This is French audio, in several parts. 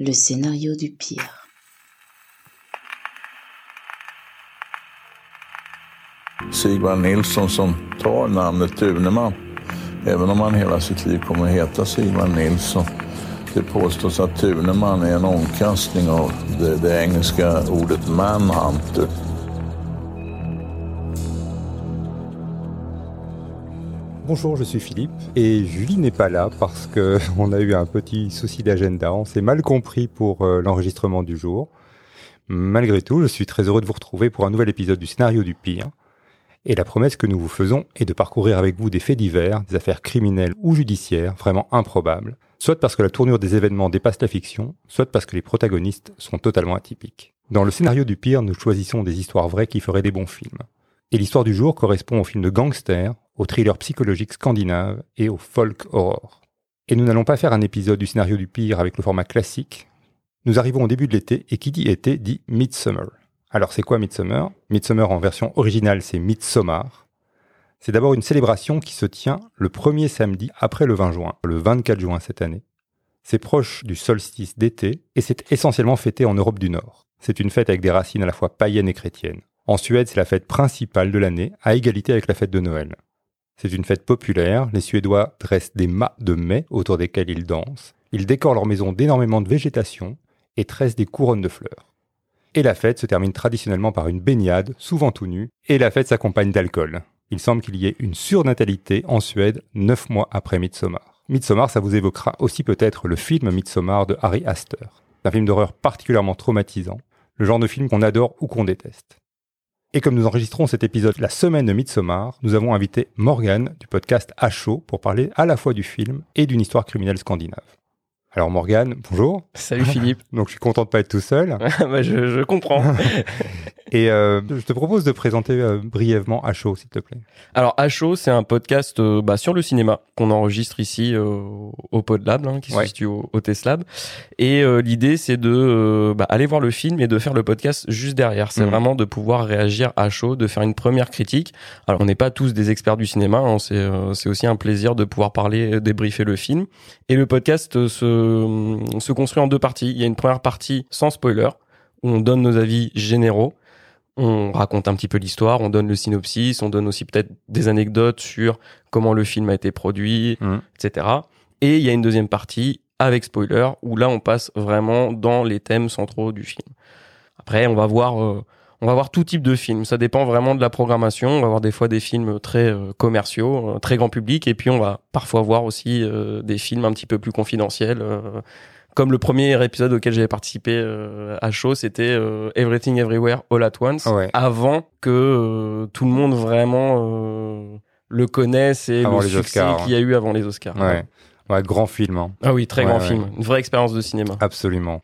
le scénario du pire. Sigvard Nilsson som tar namnet Duneman. Även om han hela sitt liv kommer att heta Sigvard Nilsson. Det påstås att Tuneman är en omkastning av det, det engelska ordet manhunter. Bonjour, je suis Philippe et Julie n'est pas là parce que on a eu un petit souci d'agenda, on s'est mal compris pour euh, l'enregistrement du jour. Malgré tout, je suis très heureux de vous retrouver pour un nouvel épisode du scénario du pire. Et la promesse que nous vous faisons est de parcourir avec vous des faits divers, des affaires criminelles ou judiciaires vraiment improbables, soit parce que la tournure des événements dépasse la fiction, soit parce que les protagonistes sont totalement atypiques. Dans le scénario du pire, nous choisissons des histoires vraies qui feraient des bons films. Et l'histoire du jour correspond au film de gangster, au thriller psychologique scandinave et au folk horror. Et nous n'allons pas faire un épisode du scénario du pire avec le format classique. Nous arrivons au début de l'été et qui dit été dit Midsummer. Alors c'est quoi Midsummer? Midsummer en version originale c'est Midsommar. C'est d'abord une célébration qui se tient le premier samedi après le 20 juin, le 24 juin cette année. C'est proche du solstice d'été et c'est essentiellement fêté en Europe du Nord. C'est une fête avec des racines à la fois païennes et chrétiennes. En Suède, c'est la fête principale de l'année, à égalité avec la fête de Noël. C'est une fête populaire, les Suédois dressent des mâts de mai autour desquels ils dansent, ils décorent leur maison d'énormément de végétation et tressent des couronnes de fleurs. Et la fête se termine traditionnellement par une baignade, souvent tout nu, et la fête s'accompagne d'alcool. Il semble qu'il y ait une surnatalité en Suède neuf mois après Midsommar. Midsommar, ça vous évoquera aussi peut-être le film Midsommar de Harry Astor. un film d'horreur particulièrement traumatisant, le genre de film qu'on adore ou qu'on déteste. Et comme nous enregistrons cet épisode la semaine de Midsommar, nous avons invité Morgane du podcast À chaud pour parler à la fois du film et d'une histoire criminelle scandinave. Alors Morgane, bonjour. Salut Philippe. Donc je suis content de pas être tout seul. bah, je, je comprends. Et euh, je te propose de présenter euh, brièvement chaud, s'il te plaît. Alors chaud, c'est un podcast euh, bah, sur le cinéma qu'on enregistre ici euh, au PodLab, hein, qui se situe au, au Teslab. Et l'idée, c'est de bah, aller voir le film et de faire le podcast juste derrière. C'est Mhm. vraiment de pouvoir réagir à chaud, de faire une première critique. Alors on n'est pas tous des experts du cinéma, hein, c'est aussi un plaisir de pouvoir parler, débriefer le film. Et le podcast euh, se, se construit en deux parties. Il y a une première partie sans spoiler, où on donne nos avis généraux. On raconte un petit peu l'histoire, on donne le synopsis, on donne aussi peut-être des anecdotes sur comment le film a été produit, Mhm. etc. Et il y a une deuxième partie avec spoiler, où là on passe vraiment dans les thèmes centraux du film. Après, on va voir, euh, on va voir tout type de films. Ça dépend vraiment de la programmation. On va voir des fois des films très euh, commerciaux, euh, très grand public, et puis on va parfois voir aussi euh, des films un petit peu plus confidentiels. comme le premier épisode auquel j'avais participé à chaud, c'était Everything Everywhere All at Once, Ouais. avant que tout le monde vraiment le connaisse et Avant le succès qu'il y a eu avant les Oscars. Ouais. Ouais, grand film. hein. Ah oui, très grand film, une vraie expérience de cinéma. Absolument.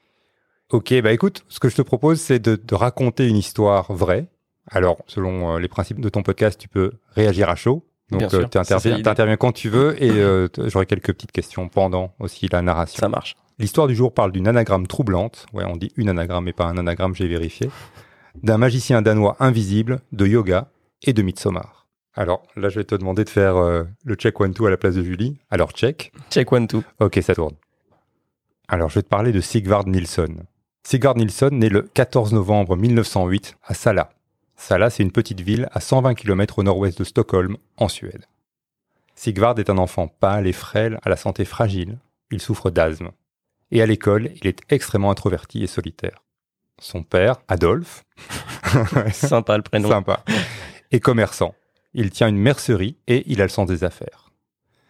Ok, bah écoute, ce que je te propose, c'est de, de raconter une histoire vraie. Alors, selon euh, les principes de ton podcast, tu peux réagir à chaud. Donc, euh, l'idée. t'interviens quand tu veux et euh, j'aurai quelques petites questions pendant aussi la narration. Ça marche. L'histoire du jour parle d'une anagramme troublante. Ouais, on dit une anagramme et pas un anagramme, j'ai vérifié. D'un magicien danois invisible, de yoga et de Midsommar. Alors, là, je vais te demander de faire euh, le check one-two à la place de Julie. Alors, check. Check one two. Ok, ça tourne. Alors, je vais te parler de Sigvard Nilsson. Sigvard Nilsson naît le 14 novembre 1908 à Sala. Sala, c'est une petite ville à 120 km au nord-ouest de Stockholm, en Suède. Sigvard est un enfant pâle et frêle, à la santé fragile. Il souffre d'asthme. Et à l'école, il est extrêmement introverti et solitaire. Son père, Adolphe, Sympa le prénom. Sympa. Et commerçant. Il tient une mercerie et il a le sens des affaires.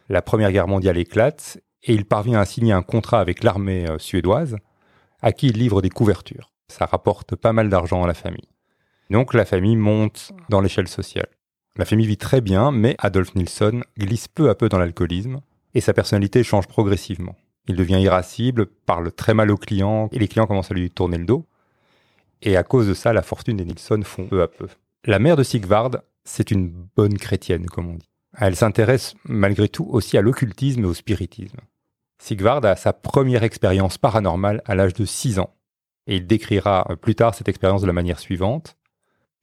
La Première Guerre mondiale éclate et il parvient à signer un contrat avec l'armée euh, suédoise à qui il livre des couvertures. Ça rapporte pas mal d'argent à la famille. Donc la famille monte dans l'échelle sociale. La famille vit très bien, mais Adolf Nilsson glisse peu à peu dans l'alcoolisme et sa personnalité change progressivement. Il devient irascible, parle très mal aux clients et les clients commencent à lui tourner le dos. Et à cause de ça, la fortune des Nilsson fond peu à peu. La mère de Sigvard, c'est une bonne chrétienne, comme on dit. Elle s'intéresse malgré tout aussi à l'occultisme et au spiritisme. Sigvard a sa première expérience paranormale à l'âge de 6 ans. Et il décrira euh, plus tard cette expérience de la manière suivante.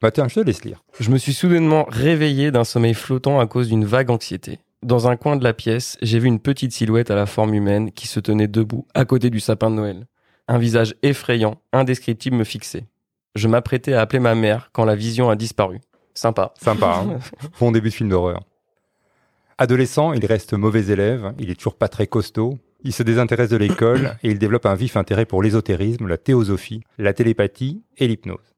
Bah tiens, je te laisse lire. Je me suis soudainement réveillé d'un sommeil flottant à cause d'une vague anxiété. Dans un coin de la pièce, j'ai vu une petite silhouette à la forme humaine qui se tenait debout à côté du sapin de Noël. Un visage effrayant, indescriptible me fixait. Je m'apprêtais à appeler ma mère quand la vision a disparu. Sympa. Sympa, hein bon début de film d'horreur. Adolescent, il reste mauvais élève, il est toujours pas très costaud, il se désintéresse de l'école et il développe un vif intérêt pour l'ésotérisme, la théosophie, la télépathie et l'hypnose.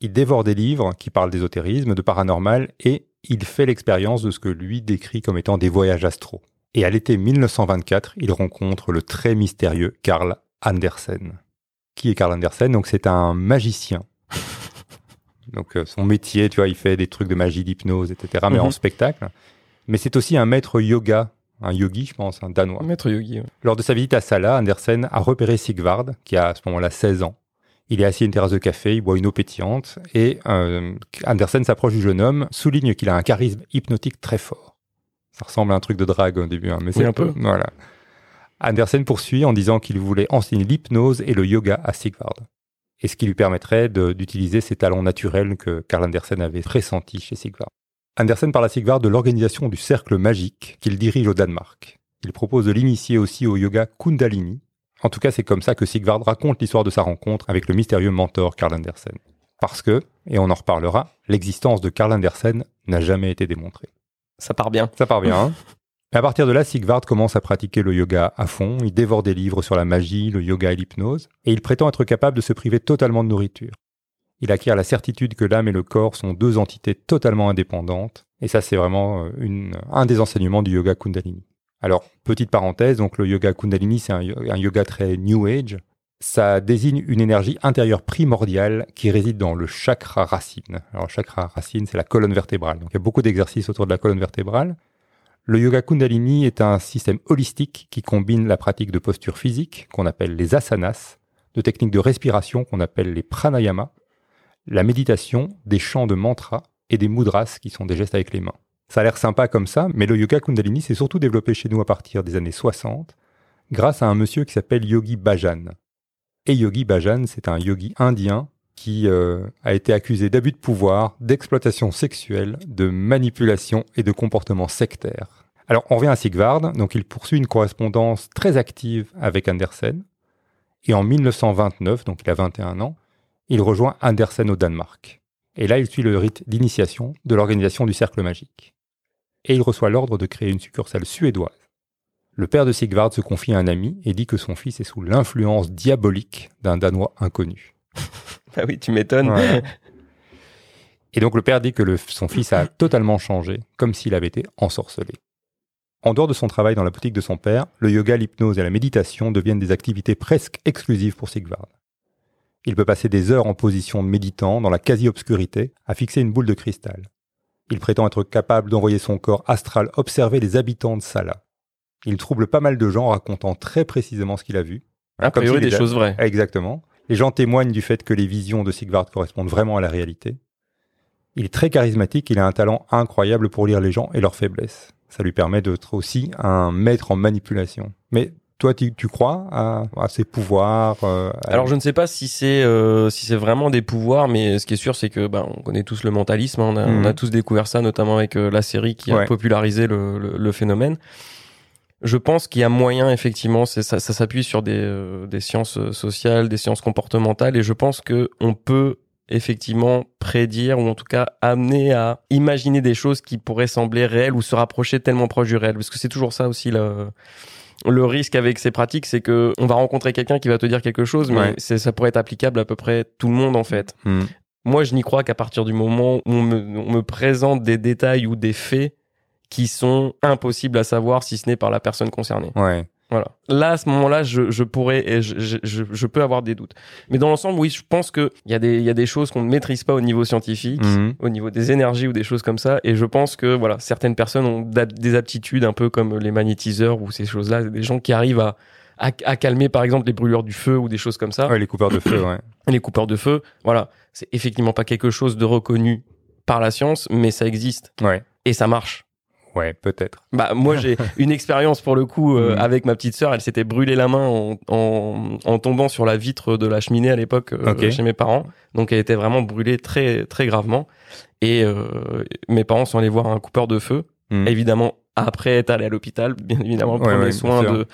Il dévore des livres qui parlent d'ésotérisme, de paranormal et il fait l'expérience de ce que lui décrit comme étant des voyages astraux. Et à l'été 1924, il rencontre le très mystérieux Karl Andersen. Qui est Karl Andersen? Donc c'est un magicien. Donc euh, son métier, tu vois, il fait des trucs de magie, d'hypnose, etc. Mais Mhm. en spectacle. Mais c'est aussi un maître yoga, un yogi, je pense, un danois. Maître Yogi. ouais. Lors de sa visite à Sala, Andersen a repéré Sigvard, qui a à ce moment-là 16 ans. Il est assis à une terrasse de café, il boit une eau pétillante, et euh, Andersen s'approche du jeune homme, souligne qu'il a un charisme hypnotique très fort. Ça ressemble à un truc de drague au début, hein, mais Oui, c'est un peu. Voilà. Andersen poursuit en disant qu'il voulait enseigner l'hypnose et le yoga à Sigvard, et ce qui lui permettrait d'utiliser ses talents naturels que Karl Andersen avait pressentis chez Sigvard. Andersen parle à Sigvard de l'organisation du cercle magique qu'il dirige au Danemark. Il propose de l'initier aussi au yoga Kundalini. En tout cas, c'est comme ça que Sigvard raconte l'histoire de sa rencontre avec le mystérieux mentor Karl Andersen. Parce que, et on en reparlera, l'existence de Karl Andersen n'a jamais été démontrée. Ça part bien. Ça part bien, hein À partir de là, Sigvard commence à pratiquer le yoga à fond, il dévore des livres sur la magie, le yoga et l'hypnose, et il prétend être capable de se priver totalement de nourriture. Il acquiert la certitude que l'âme et le corps sont deux entités totalement indépendantes, et ça c'est vraiment euh, un des enseignements du yoga Kundalini. Alors, petite parenthèse, donc le yoga Kundalini c'est un, yo- un yoga très New Age, ça désigne une énergie intérieure primordiale qui réside dans le chakra racine. Alors, chakra racine, c'est la colonne vertébrale. Donc, il y a beaucoup d'exercices autour de la colonne vertébrale. Le yoga Kundalini est un système holistique qui combine la pratique de postures physiques, qu'on appelle les asanas, de techniques de respiration, qu'on appelle les pranayamas, la méditation, des chants de mantras et des mudras, qui sont des gestes avec les mains. Ça a l'air sympa comme ça, mais le yoga Kundalini s'est surtout développé chez nous à partir des années 60, grâce à un monsieur qui s'appelle Yogi Bhajan. Et Yogi Bhajan, c'est un yogi indien qui euh, a été accusé d'abus de pouvoir, d'exploitation sexuelle, de manipulation et de comportement sectaire. Alors, on revient à Sigvard, donc il poursuit une correspondance très active avec Andersen, et en 1929, donc il a 21 ans, il rejoint Andersen au Danemark. Et là, il suit le rite d'initiation de l'organisation du cercle magique. Et il reçoit l'ordre de créer une succursale suédoise. Le père de Sigvard se confie à un ami et dit que son fils est sous l'influence diabolique d'un Danois inconnu. Ah oui, tu m'étonnes. Ouais. Et donc le père dit que le- son fils a totalement changé, comme s'il avait été ensorcelé. En dehors de son travail dans la boutique de son père, le yoga, l'hypnose et la méditation deviennent des activités presque exclusives pour Sigvard. Il peut passer des heures en position de méditant dans la quasi-obscurité à fixer une boule de cristal. Il prétend être capable d'envoyer son corps astral observer les habitants de Sala. Il trouble pas mal de gens en racontant très précisément ce qu'il a vu. A priori, des choses vraies. Exactement. Les gens témoignent du fait que les visions de Sigvard correspondent vraiment à la réalité. Il est très charismatique, il a un talent incroyable pour lire les gens et leurs faiblesses. Ça lui permet d'être aussi un maître en manipulation. Mais toi, tu, tu crois à, à ses pouvoirs euh, à- Alors je ne sais pas si c'est euh, si c'est vraiment des pouvoirs, mais ce qui est sûr c'est que ben on connaît tous le mentalisme, hein. on, a, Mhm. on a tous découvert ça notamment avec euh, la série qui a popularisé le, le, le phénomène. Je pense qu'il y a moyen effectivement, c'est ça, ça s'appuie sur des, euh, des sciences euh, sociales, des sciences comportementales, et je pense que on peut effectivement prédire ou en tout cas amener à imaginer des choses qui pourraient sembler réelles ou se rapprocher tellement proche du réel, parce que c'est toujours ça aussi le le risque avec ces pratiques, c'est que on va rencontrer quelqu'un qui va te dire quelque chose, mais Ouais. c'est, ça pourrait être applicable à peu près tout le monde en fait. Hmm. Moi, je n'y crois qu'à partir du moment où on me, on me présente des détails ou des faits qui sont impossibles à savoir si ce n'est par la personne concernée. Ouais. Voilà. Là, à ce moment-là, je, je pourrais et je, je, peux avoir des doutes. Mais dans l'ensemble, oui, je pense que il y a des, y a des choses qu'on ne maîtrise pas au niveau scientifique Mhm. au niveau des énergies ou des choses comme ça. Et je pense que voilà, certaines personnes ont des aptitudes un peu comme les magnétiseurs ou ces choses-là, des gens qui arrivent à, à, à calmer par exemple les brûlures du feu ou des choses comme ça, Ouais, les coupeurs de feu, ouais. les coupeurs de feu. Voilà, c'est effectivement pas quelque chose de reconnu par la science, mais ça existe Ouais. et ça marche. Ouais, peut-être. Bah moi j'ai une expérience pour le coup euh, Mhm. avec ma petite sœur. Elle s'était brûlé la main en, en, en tombant sur la vitre de la cheminée à l'époque euh, chez mes parents. Donc elle était vraiment brûlée très très gravement. Et euh, mes parents sont allés voir un coupeur de feu. Mhm. Évidemment après être allé à l'hôpital, bien évidemment Ouais, prendre ouais, les bien soins de,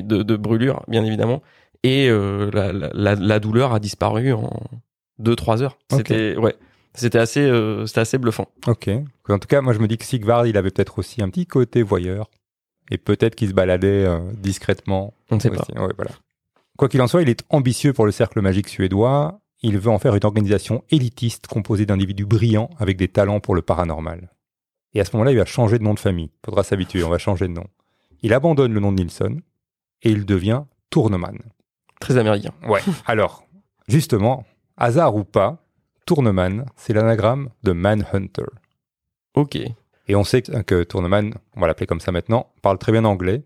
de de brûlure, bien évidemment. et euh, la, la, la, douleur a disparu en 2-3 heures. C'était ouais, c'était assez, euh, c'était assez bluffant. Ok. En tout cas, moi je me dis que Sigvard, il avait peut-être aussi un petit côté voyeur et peut-être qu'il se baladait euh, discrètement. On ne sait pas. Ouais, voilà. Quoi qu'il en soit, il est ambitieux pour le cercle magique suédois. Il veut en faire une organisation élitiste composée d'individus brillants avec des talents pour le paranormal. Et à ce moment-là, il va changer de nom de famille. Faudra s'habituer, on va changer de nom. Il abandonne le nom de Nilsson et il devient Tourneman. Très américain. Ouais. Alors, justement, hasard ou pas, Tourneman, c'est l'anagramme de Manhunter. Ok. Et on sait que Tourneman, on va l'appeler comme ça maintenant, parle très bien anglais.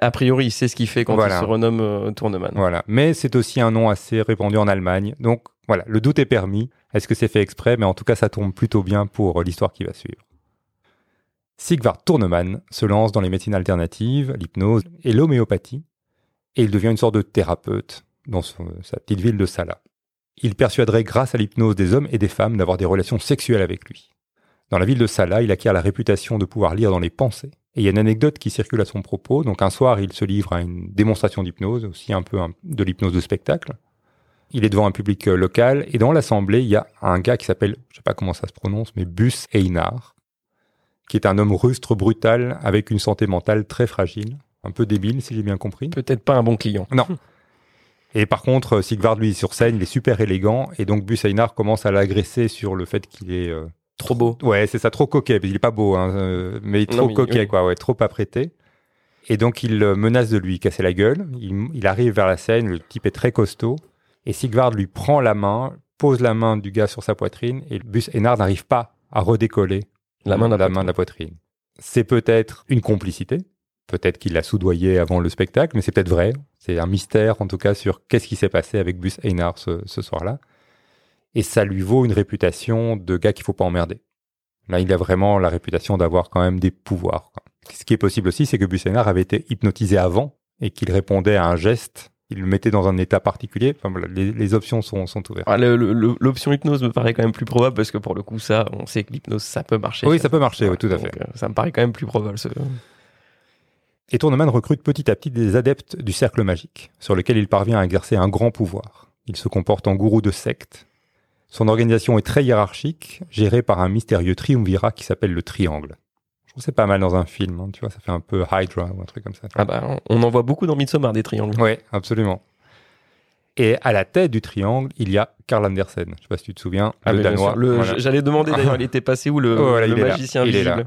A priori, il sait ce qu'il fait quand il se renomme euh, Tourneman. Voilà. Mais c'est aussi un nom assez répandu en Allemagne. Donc, voilà, le doute est permis. Est-ce que c'est fait exprès? Mais en tout cas, ça tombe plutôt bien pour l'histoire qui va suivre. Sigvard Tourneman se lance dans les médecines alternatives, l'hypnose et l'homéopathie, et il devient une sorte de thérapeute dans sa petite ville de Sala. Il persuaderait grâce à l'hypnose des hommes et des femmes d'avoir des relations sexuelles avec lui. Dans la ville de Sala, il acquiert la réputation de pouvoir lire dans les pensées. Et il y a une anecdote qui circule à son propos. Donc un soir, il se livre à une démonstration d'hypnose, aussi un peu de l'hypnose de spectacle. Il est devant un public euh, local et dans l'assemblée, il y a un gars qui s'appelle, je sais pas comment ça se prononce, mais Bus Einar, qui est un homme rustre, brutal, avec une santé mentale très fragile, un peu débile si j'ai bien compris. Peut-être pas un bon client. Non. Et par contre, Sigvard, lui, sur scène, il est super élégant, et donc Bus Einar commence à l'agresser sur le fait qu'il est... Euh, trop beau. Ouais, c'est ça, trop coquet, il est pas beau, hein, euh, mais trop coquet, quoi, ouais, trop apprêté. Et donc il menace de lui casser la gueule, il, il, arrive vers la scène, le type est très costaud, et Sigvard lui prend la main, pose la main du gars sur sa poitrine, et Bus Einar n'arrive pas à redécoller la main de la, main de la poitrine. C'est peut-être une complicité, peut-être qu'il l'a soudoyé avant le spectacle, mais c'est peut-être vrai. C'est un mystère en tout cas sur qu'est-ce qui s'est passé avec Bus Einar ce, soir-là. Et ça lui vaut une réputation de gars qu'il faut pas emmerder. Là, il a vraiment la réputation d'avoir quand même des pouvoirs. Ce qui est possible aussi, c'est que Bus Einar avait été hypnotisé avant et qu'il répondait à un geste il le mettait dans un état particulier. Enfin, les, options sont, sont ouvertes. Ah, l'option hypnose me paraît quand même plus probable parce que pour le coup, ça, on sait que l'hypnose, ça peut marcher. Oui, ça, peut marcher, oui, tout à fait. Euh, ça me paraît quand même plus probable. Ce... Et Tourneman recrute petit à petit des adeptes du cercle magique, sur lequel il parvient à exercer un grand pouvoir. Il se comporte en gourou de secte. Son organisation est très hiérarchique, gérée par un mystérieux triumvirat qui s'appelle le Triangle c'est pas mal dans un film, hein, tu vois, ça fait un peu Hydra ou un truc comme ça. Ah bah, on en voit beaucoup dans Midsommar des triangles. Oui, absolument. Et à la tête du triangle, il y a Karl Andersen. Je sais pas si tu te souviens, ah, le danois. J'allais demander d'ailleurs, il était passé où le, oh, magicien il est là. il,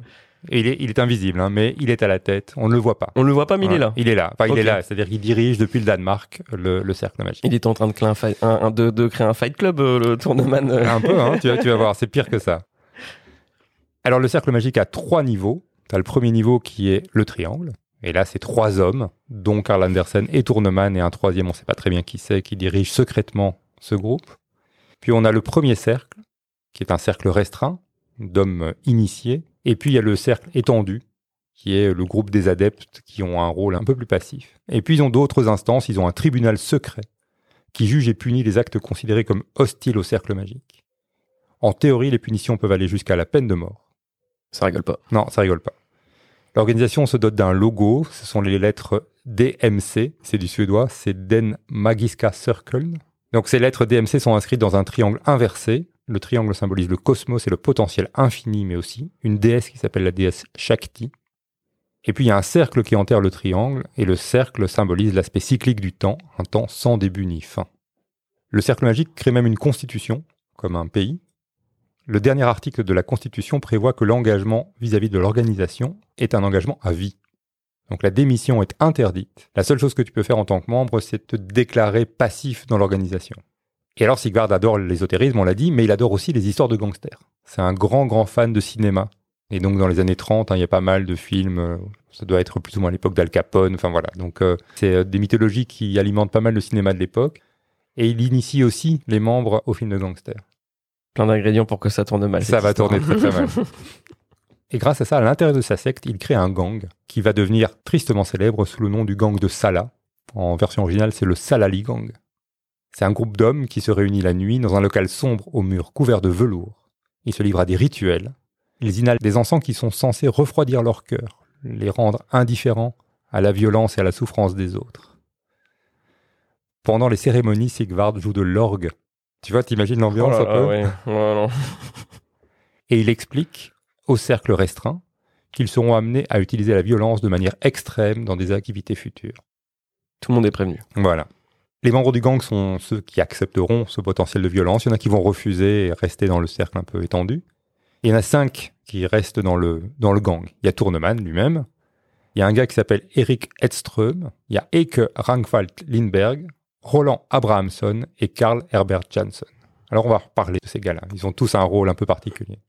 est, il est invisible, hein, mais il est à la tête. On ne le voit pas. On ne le voit pas, mais il est là. Il est là. Enfin, il est là. C'est-à-dire qu'il dirige depuis le Danemark le, cercle magique. Il est en train de créer un, fight, de, créer un fight club, euh, le tournement. Un peu, hein, tu, vas, tu vas voir. C'est pire que ça. Alors, le cercle magique a trois niveaux. Tu as le premier niveau qui est le triangle. Et là, c'est trois hommes, dont Karl Andersen et Tourneman, et un troisième, on ne sait pas très bien qui c'est, qui dirige secrètement ce groupe. Puis on a le premier cercle, qui est un cercle restreint, d'hommes initiés. Et puis il y a le cercle étendu, qui est le groupe des adeptes qui ont un rôle un peu plus passif. Et puis ils ont d'autres instances, ils ont un tribunal secret, qui juge et punit les actes considérés comme hostiles au cercle magique. En théorie, les punitions peuvent aller jusqu'à la peine de mort. Ça rigole pas. Non, ça rigole pas. L'organisation se dote d'un logo, ce sont les lettres DMC, c'est du suédois, c'est Den Magiska Circle. Donc ces lettres DMC sont inscrites dans un triangle inversé. Le triangle symbolise le cosmos et le potentiel infini, mais aussi une déesse qui s'appelle la déesse Shakti. Et puis il y a un cercle qui enterre le triangle, et le cercle symbolise l'aspect cyclique du temps, un temps sans début ni fin. Le cercle magique crée même une constitution, comme un pays, le dernier article de la Constitution prévoit que l'engagement vis-à-vis de l'organisation est un engagement à vie. Donc la démission est interdite. La seule chose que tu peux faire en tant que membre, c'est te déclarer passif dans l'organisation. Et alors Sigvard adore l'ésotérisme, on l'a dit, mais il adore aussi les histoires de gangsters. C'est un grand, grand fan de cinéma. Et donc dans les années 30, hein, il y a pas mal de films, euh, ça doit être plus ou moins à l'époque d'Al Capone, enfin voilà. Donc euh, c'est euh, des mythologies qui alimentent pas mal le cinéma de l'époque. Et il initie aussi les membres au film de gangsters plein d'ingrédients pour que ça tourne mal. Ça va tourner très très mal. Et grâce à ça, à l'intérieur de sa secte, il crée un gang qui va devenir tristement célèbre sous le nom du gang de Salah. En version originale, c'est le Salali Gang. C'est un groupe d'hommes qui se réunit la nuit dans un local sombre aux murs couverts de velours. Ils se livrent à des rituels. Ils inhalent des encens qui sont censés refroidir leur cœur, les rendre indifférents à la violence et à la souffrance des autres. Pendant les cérémonies, Sigvard joue de l'orgue. Tu vois, t'imagines l'ambiance Oh un peu? Et il explique au cercle restreint qu'ils seront amenés à utiliser la violence de manière extrême dans des activités futures. Tout le monde est prévenu. Voilà. Les membres du gang sont ceux qui accepteront ce potentiel de violence. Il y en a qui vont refuser et rester dans le cercle un peu étendu. Il y en a cinq qui restent dans le, dans le gang. Il y a Tourneman lui-même. Il y a un gars qui s'appelle Eric Edström. Il y a Eke Rangfalt Lindberg, Roland Abrahamson et Karl Herbert Jansson. Alors on va reparler de ces gars-là. Ils ont tous un rôle un peu particulier.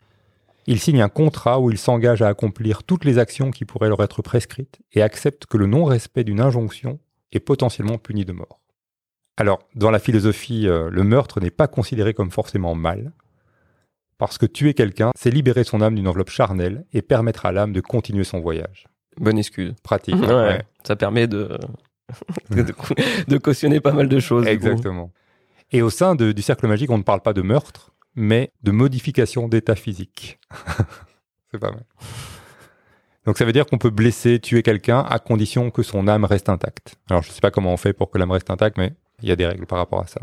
Ils signent un contrat où ils s'engagent à accomplir toutes les actions qui pourraient leur être prescrites et acceptent que le non-respect d'une injonction est potentiellement puni de mort. Alors, dans la philosophie, euh, le meurtre n'est pas considéré comme forcément mal, parce que tuer quelqu'un, c'est libérer son âme d'une enveloppe charnelle et permettre à l'âme de continuer son voyage. Bonne excuse. Pratique. Ouais, ouais. Ça permet de... de, de cautionner pas mal de choses. Exactement. Et au sein de- du cercle magique, on ne parle pas de meurtre, mais de modification d'état physique. c'est pas mal. Donc ça veut dire qu'on peut blesser, tuer quelqu'un à condition que son âme reste intacte. Alors je ne sais pas comment on fait pour que l'âme reste intacte, mais il y a des règles par rapport à ça.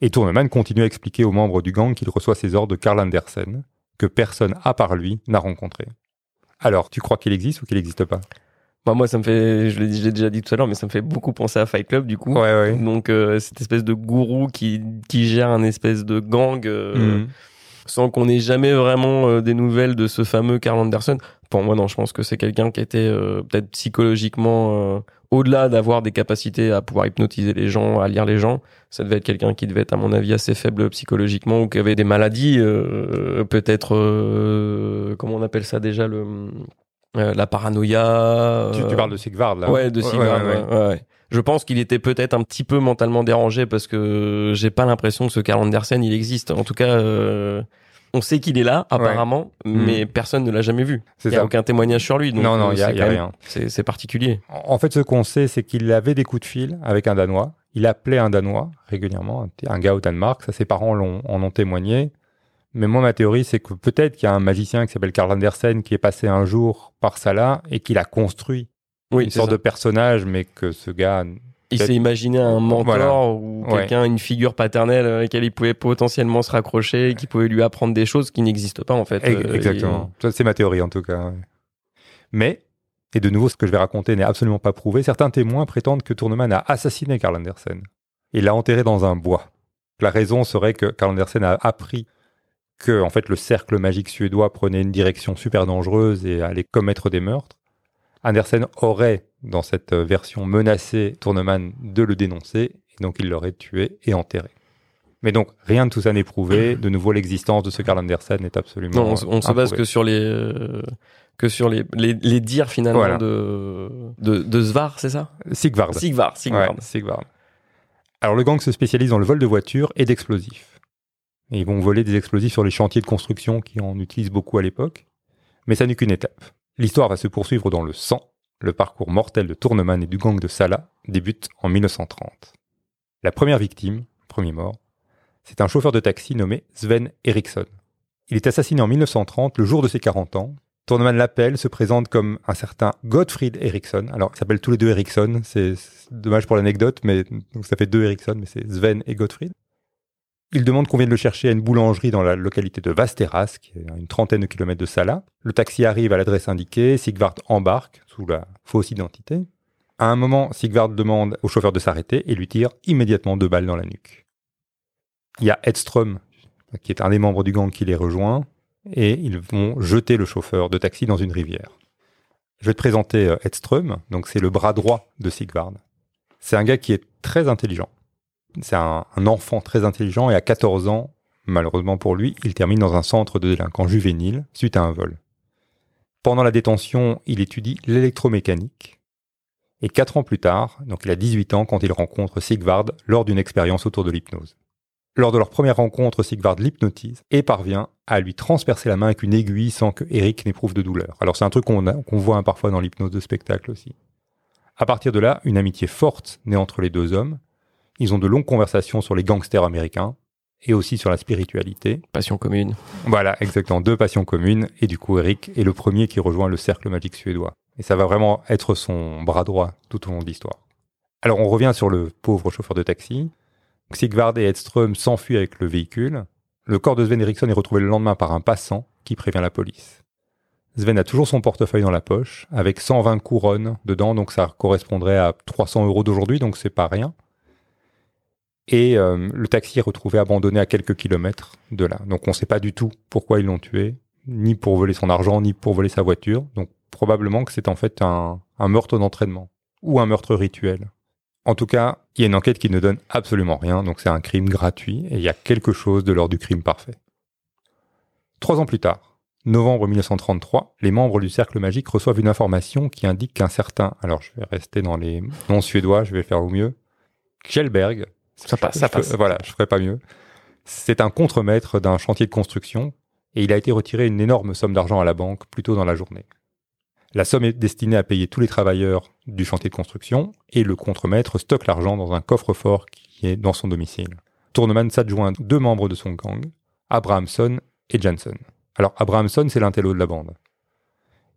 Et Tourneman continue à expliquer aux membres du gang qu'il reçoit ses ordres de Karl Andersen, que personne à part lui n'a rencontré. Alors, tu crois qu'il existe ou qu'il n'existe pas? Bah, moi, ça me fait, je l'ai déjà dit tout à l'heure, mais ça me fait beaucoup penser à Fight Club, du coup. Ouais, ouais. Donc, euh, cette espèce de gourou qui, qui gère un espèce de gang, euh, Mhm. sans qu'on ait jamais vraiment euh, des nouvelles de ce fameux Carl Anderson. Pour moi, non, je pense que c'est quelqu'un qui était peut-être psychologiquement au-delà d'avoir des capacités à pouvoir hypnotiser les gens, à lire les gens. Ça devait être quelqu'un qui devait être, à mon avis, assez faible psychologiquement ou qui avait des maladies, euh, peut-être, euh, comment on appelle ça déjà, le, euh, la paranoïa. Tu, tu euh, parles de Sigvard, là Ouais, de Sigvard, ouais, ouais. ouais. Je pense qu'il était peut-être un petit peu mentalement dérangé parce que j'ai pas l'impression que ce Karl Andersen il existe. En tout cas, euh, on sait qu'il est là apparemment, mais personne ne l'a jamais vu. C'est Il y a ça. aucun témoignage sur lui. Donc non, non, euh, il y a, c'est il y a rien. C'est particulier. En fait, ce qu'on sait, c'est qu'il avait des coups de fil avec un Danois. Il appelait un Danois régulièrement, un- gars au Danemark. Ça, ses parents l'ont- en ont témoigné. Mais moi, ma théorie, c'est que peut-être qu'il y a un magicien qui s'appelle Karl Andersen qui est passé un jour par là et qu'il a construit Oui, une sorte ça. de personnage, mais que ce gars. Il s'est imaginé un mentor Voilà. ou Ouais. quelqu'un, une figure paternelle à laquelle il pouvait potentiellement se raccrocher et qui pouvait lui apprendre des choses qui n'existent pas en fait. Euh, Exactement. C'est ma théorie en tout cas. Mais, et de nouveau, ce que je vais raconter n'est absolument pas prouvé. Certains témoins prétendent que Tourneman a assassiné Karl Andersen. Il l'a enterré dans un bois. La raison serait que Karl Andersen a appris que, en fait, le cercle magique suédois prenait une direction super dangereuse et allait commettre des meurtres. Andersen aurait, dans cette euh, version, menacé Tourneman de le dénoncer, et donc il l'aurait tué et enterré. Mais donc, rien de tout ça n'est prouvé. De nouveau, l'existence de ce Karl Andersen est absolument. Non, on, on se base que sur les euh, que sur les, les, les dires finalement Voilà. de, de de Svar, c'est ça? Sigvard. Sigvar, Sigvar. Ouais, Sigvard. Alors, le gang se spécialise dans le vol de voitures et d'explosifs. Et ils vont voler des explosifs sur les chantiers de construction qui en utilisent beaucoup à l'époque. Mais ça n'est qu'une étape. L'histoire va se poursuivre dans le sang. Le parcours mortel de Tourneman et du gang de Sala débute en 1930. La première victime, premier mort, c'est un chauffeur de taxi nommé Sven Eriksson. Il est assassiné en 1930, le jour de ses 40 ans. Tourneman l'appelle, se présente comme un certain Gottfried Eriksson. Alors, ils s'appellent tous les deux Eriksson. C'est dommage pour l'anecdote, mais ça fait deux Eriksson, mais c'est Sven et Gottfried. Il demande qu'on vienne le chercher à une boulangerie dans la localité de Vasteras, qui est à une trentaine de kilomètres de Sala. Le taxi arrive à l'adresse indiquée, Sigvard embarque sous la fausse identité. À un moment, Sigvard demande au chauffeur de s'arrêter et lui tire immédiatement deux balles dans la nuque. Il y a Edström, qui est un des membres du gang qui les rejoint, et ils vont jeter le chauffeur de taxi dans une rivière. Je vais te présenter euh, Edström, donc c'est le bras droit de Sigvard. C'est un gars qui est très intelligent. C'est un, enfant très intelligent et à 14 ans, malheureusement pour lui, il termine dans un centre de délinquants juvéniles suite à un vol. Pendant la détention, il étudie l'électromécanique. Et quatre ans plus tard, donc il a 18 ans quand il rencontre Sigvard lors d'une expérience autour de l'hypnose. Lors de leur première rencontre, Sigvard l'hypnotise et parvient à lui transpercer la main avec une aiguille sans que Eric n'éprouve de douleur. Alors c'est un truc qu'on voit parfois dans l'hypnose de spectacle aussi. À partir de là, une amitié forte naît entre les deux hommes. Ils ont de longues conversations sur les gangsters américains et aussi sur la spiritualité. Passion commune. Voilà, exactement, deux passions communes. Et du coup, Eric est le premier qui rejoint le cercle magique suédois. Et ça va vraiment être son bras droit tout au long de l'histoire. Alors on revient sur le pauvre chauffeur de taxi. Sigvard et Edström s'enfuient avec le véhicule. Le corps de Sven Eriksson est retrouvé le lendemain par un passant qui prévient la police. Sven a toujours son portefeuille dans la poche, avec 120 couronnes dedans, donc ça correspondrait à 300 euros d'aujourd'hui, donc c'est pas rien. Et euh, le taxi est retrouvé abandonné à quelques kilomètres de là. Donc on ne sait pas du tout pourquoi ils l'ont tué, ni pour voler son argent, ni pour voler sa voiture. Donc probablement que c'est en fait un, meurtre d'entraînement, ou un meurtre rituel. En tout cas, il y a une enquête qui ne donne absolument rien, donc c'est un crime gratuit, et il y a quelque chose de l'ordre du crime parfait. Trois ans plus tard, novembre 1933, les membres du Cercle Magique reçoivent une information qui indique qu'un certain, alors je vais rester dans les noms suédois, je vais faire au mieux, Kjellberg, Ça passe, ça passe. voilà, je ferai pas mieux. C'est un contremaître d'un chantier de construction et il a été retiré une énorme somme d'argent à la banque plus tôt dans la journée. La somme est destinée à payer tous les travailleurs du chantier de construction et le contremaître stocke l'argent dans un coffre-fort qui est dans son domicile. Tourneman s'adjoint deux membres de son gang, Abrahamson et Janssen. Alors Abrahamson, c'est l'intello de la bande.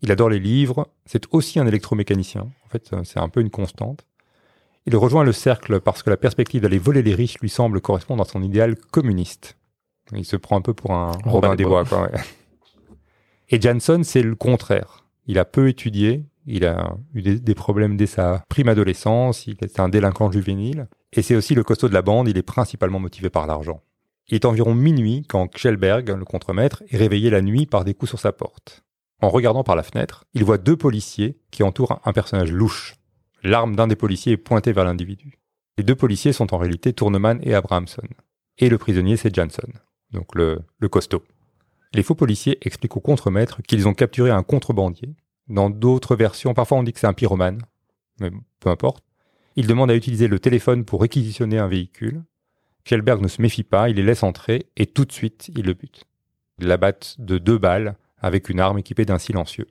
Il adore les livres, c'est aussi un électromécanicien. En fait, c'est un peu une constante. Il rejoint le cercle parce que la perspective d'aller voler les riches lui semble correspondre à son idéal communiste. Il se prend un peu pour un Robin des Bois. quoi, ouais. Et Janssen, c'est le contraire. Il a peu étudié, il a eu des, des problèmes dès sa prime adolescence, il est un délinquant juvénile, et c'est aussi le costaud de la bande, il est principalement motivé par l'argent. Il est environ minuit quand Kjellberg, le contremaître, est réveillé la nuit par des coups sur sa porte. En regardant par la fenêtre, il voit deux policiers qui entourent un personnage louche. L'arme d'un des policiers est pointée vers l'individu. Les deux policiers sont en réalité Tourneman et Abrahamson. Et le prisonnier, c'est Janssen, donc le, le costaud. Les faux policiers expliquent au contremaître qu'ils ont capturé un contrebandier. Dans d'autres versions, parfois on dit que c'est un pyromane, mais peu importe. Ils demandent à utiliser le téléphone pour réquisitionner un véhicule. Kjellberg ne se méfie pas, il les laisse entrer et tout de suite, il le bute. Il l'abattent de deux balles avec une arme équipée d'un silencieux.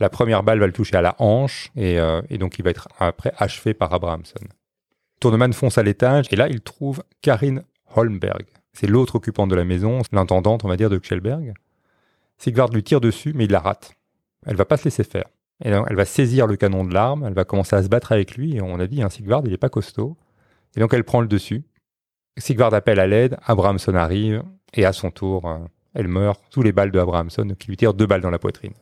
La première balle va le toucher à la hanche et, euh, donc il va être après achevé par Abrahamson. Tourneman fonce à l'étage et là il trouve Karin Holmberg. C'est l'autre occupante de la maison, l'intendante on va dire de Kjellberg. Sigvard lui tire dessus mais il la rate. Elle va pas se laisser faire. Elle va saisir le canon de l'arme, elle va commencer à se battre avec lui et on a dit hein, Sigvard il est pas costaud. Et donc elle prend le dessus. Sigvard appelle à l'aide, Abrahamson arrive et à son tour euh, elle meurt sous les balles de Abrahamson qui lui tire deux balles dans la poitrine.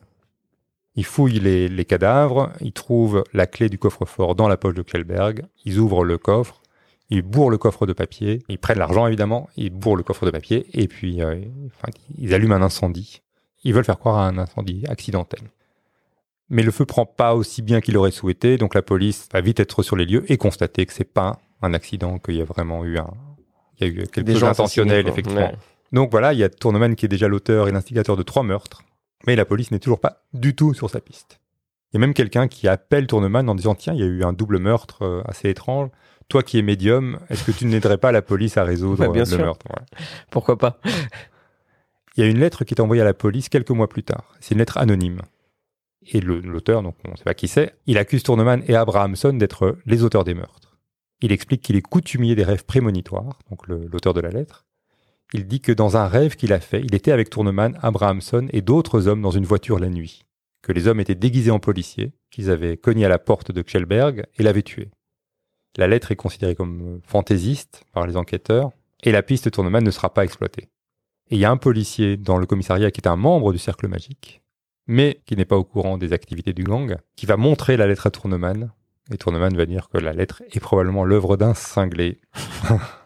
Ils fouillent les, les cadavres, ils trouvent la clé du coffre-fort dans la poche de Kjellberg, ils ouvrent le coffre, ils bourrent le coffre de papier, ils prennent l'argent évidemment, ils bourrent le coffre de papier et puis euh, enfin, ils allument un incendie. Ils veulent faire croire à un incendie accidentel. Mais le feu prend pas aussi bien qu'il aurait souhaité, donc la police va vite être sur les lieux et constater que c'est pas un accident, qu'il y a vraiment eu un, il y a eu quelque chose d'intentionnel, effectivement. Ouais. Donc voilà, il y a Tourneman qui est déjà l'auteur et l'instigateur de trois meurtres, mais la police n'est toujours pas du tout sur sa piste. Il y a même quelqu'un qui appelle Tourneman en disant Tiens, il y a eu un double meurtre euh, assez étrange. Toi qui es médium, est-ce que tu n'aiderais pas la police à résoudre bien euh, le sûr. meurtre Voilà. Pourquoi pas? Il y a une lettre qui est envoyée à la police quelques mois plus tard. C'est une lettre anonyme. Et l'auteur, donc on ne sait pas qui c'est, il accuse Tourneman et Abrahamson d'être les auteurs des meurtres. Il explique qu'il est coutumier des rêves prémonitoires, donc l'auteur de la lettre. Il dit que dans un rêve qu'il a fait, il était avec Tourneman, Abrahamson et d'autres hommes dans une voiture la nuit. Que les hommes étaient déguisés en policiers, qu'ils avaient cogné à la porte de Kjellberg et l'avaient tué. La lettre est considérée comme euh, fantaisiste par les enquêteurs, et la piste Tourneman ne sera pas exploitée. Et il y a un policier dans le commissariat qui est un membre du cercle magique, mais qui n'est pas au courant des activités du gang, qui va montrer la lettre à Tourneman. Et Tourneman va dire que la lettre est probablement l'œuvre d'un cinglé.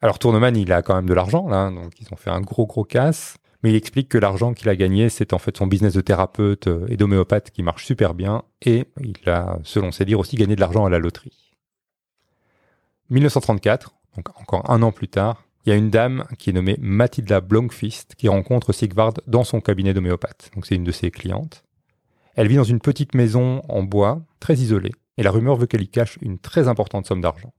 Alors Tourneman, il a quand même de l'argent, là, donc ils ont fait un gros gros casse. Mais il explique que l'argent qu'il a gagné, c'est en fait son business de thérapeute euh, et d'homéopathe qui marche super bien. Et il a, selon ses dires, aussi gagné de l'argent à la loterie. 1934, donc encore un an plus tard, il y a une dame qui est nommée Mathilda Blomqvist qui rencontre Sigvard dans son cabinet d'homéopathe. Donc c'est une de ses clientes. Elle vit dans une petite maison en bois, très isolée, et la rumeur veut qu'elle y cache une très importante somme d'argent.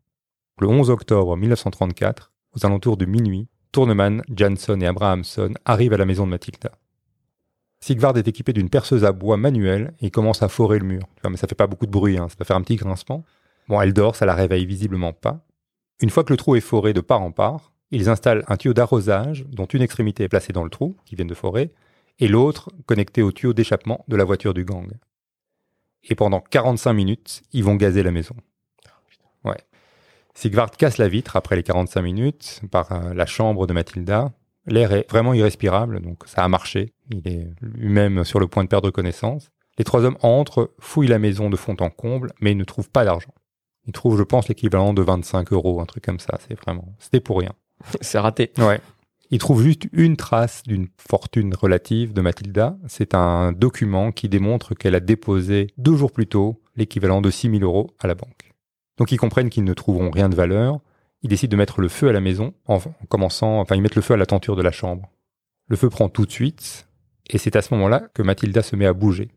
Le 11 octobre 1934, aux alentours de minuit, Tourneman, Jansson et Abrahamson arrivent à la maison de Mathilda. Sigvard est équipé d'une perceuse à bois manuelle et commence à forer le mur. Mais ça fait pas beaucoup de bruit, hein, ça va faire un petit grincement. Bon, elle dort, ça la réveille visiblement pas. Une fois que le trou est foré de part en part, ils installent un tuyau d'arrosage dont une extrémité est placée dans le trou, qui viennent de forer, et l'autre connecté au tuyau d'échappement de la voiture du gang. Et pendant 45 minutes, ils vont gazer la maison. Sigvard casse la vitre après les 45 minutes par euh, la chambre de Mathilda. L'air est vraiment irrespirable, donc ça a marché. Il est lui-même sur le point de perdre connaissance. Les trois hommes entrent, fouillent la maison de fond en comble, mais ils ne trouvent pas d'argent. Ils trouvent, je pense, l'équivalent de 25 euros, un truc comme ça. C'est vraiment, c'était pour rien. C'est raté. Ouais. Ils trouvent juste une trace d'une fortune relative de Mathilda. C'est un document qui démontre qu'elle a déposé deux jours plus tôt l'équivalent de 6 000 euros à la banque. Donc ils comprennent qu'ils ne trouveront rien de valeur. Ils décident de mettre le feu à la maison en commençant, enfin ils mettent le feu à la tenture de la chambre. Le feu prend tout de suite et c'est à ce moment-là que Mathilda se met à bouger.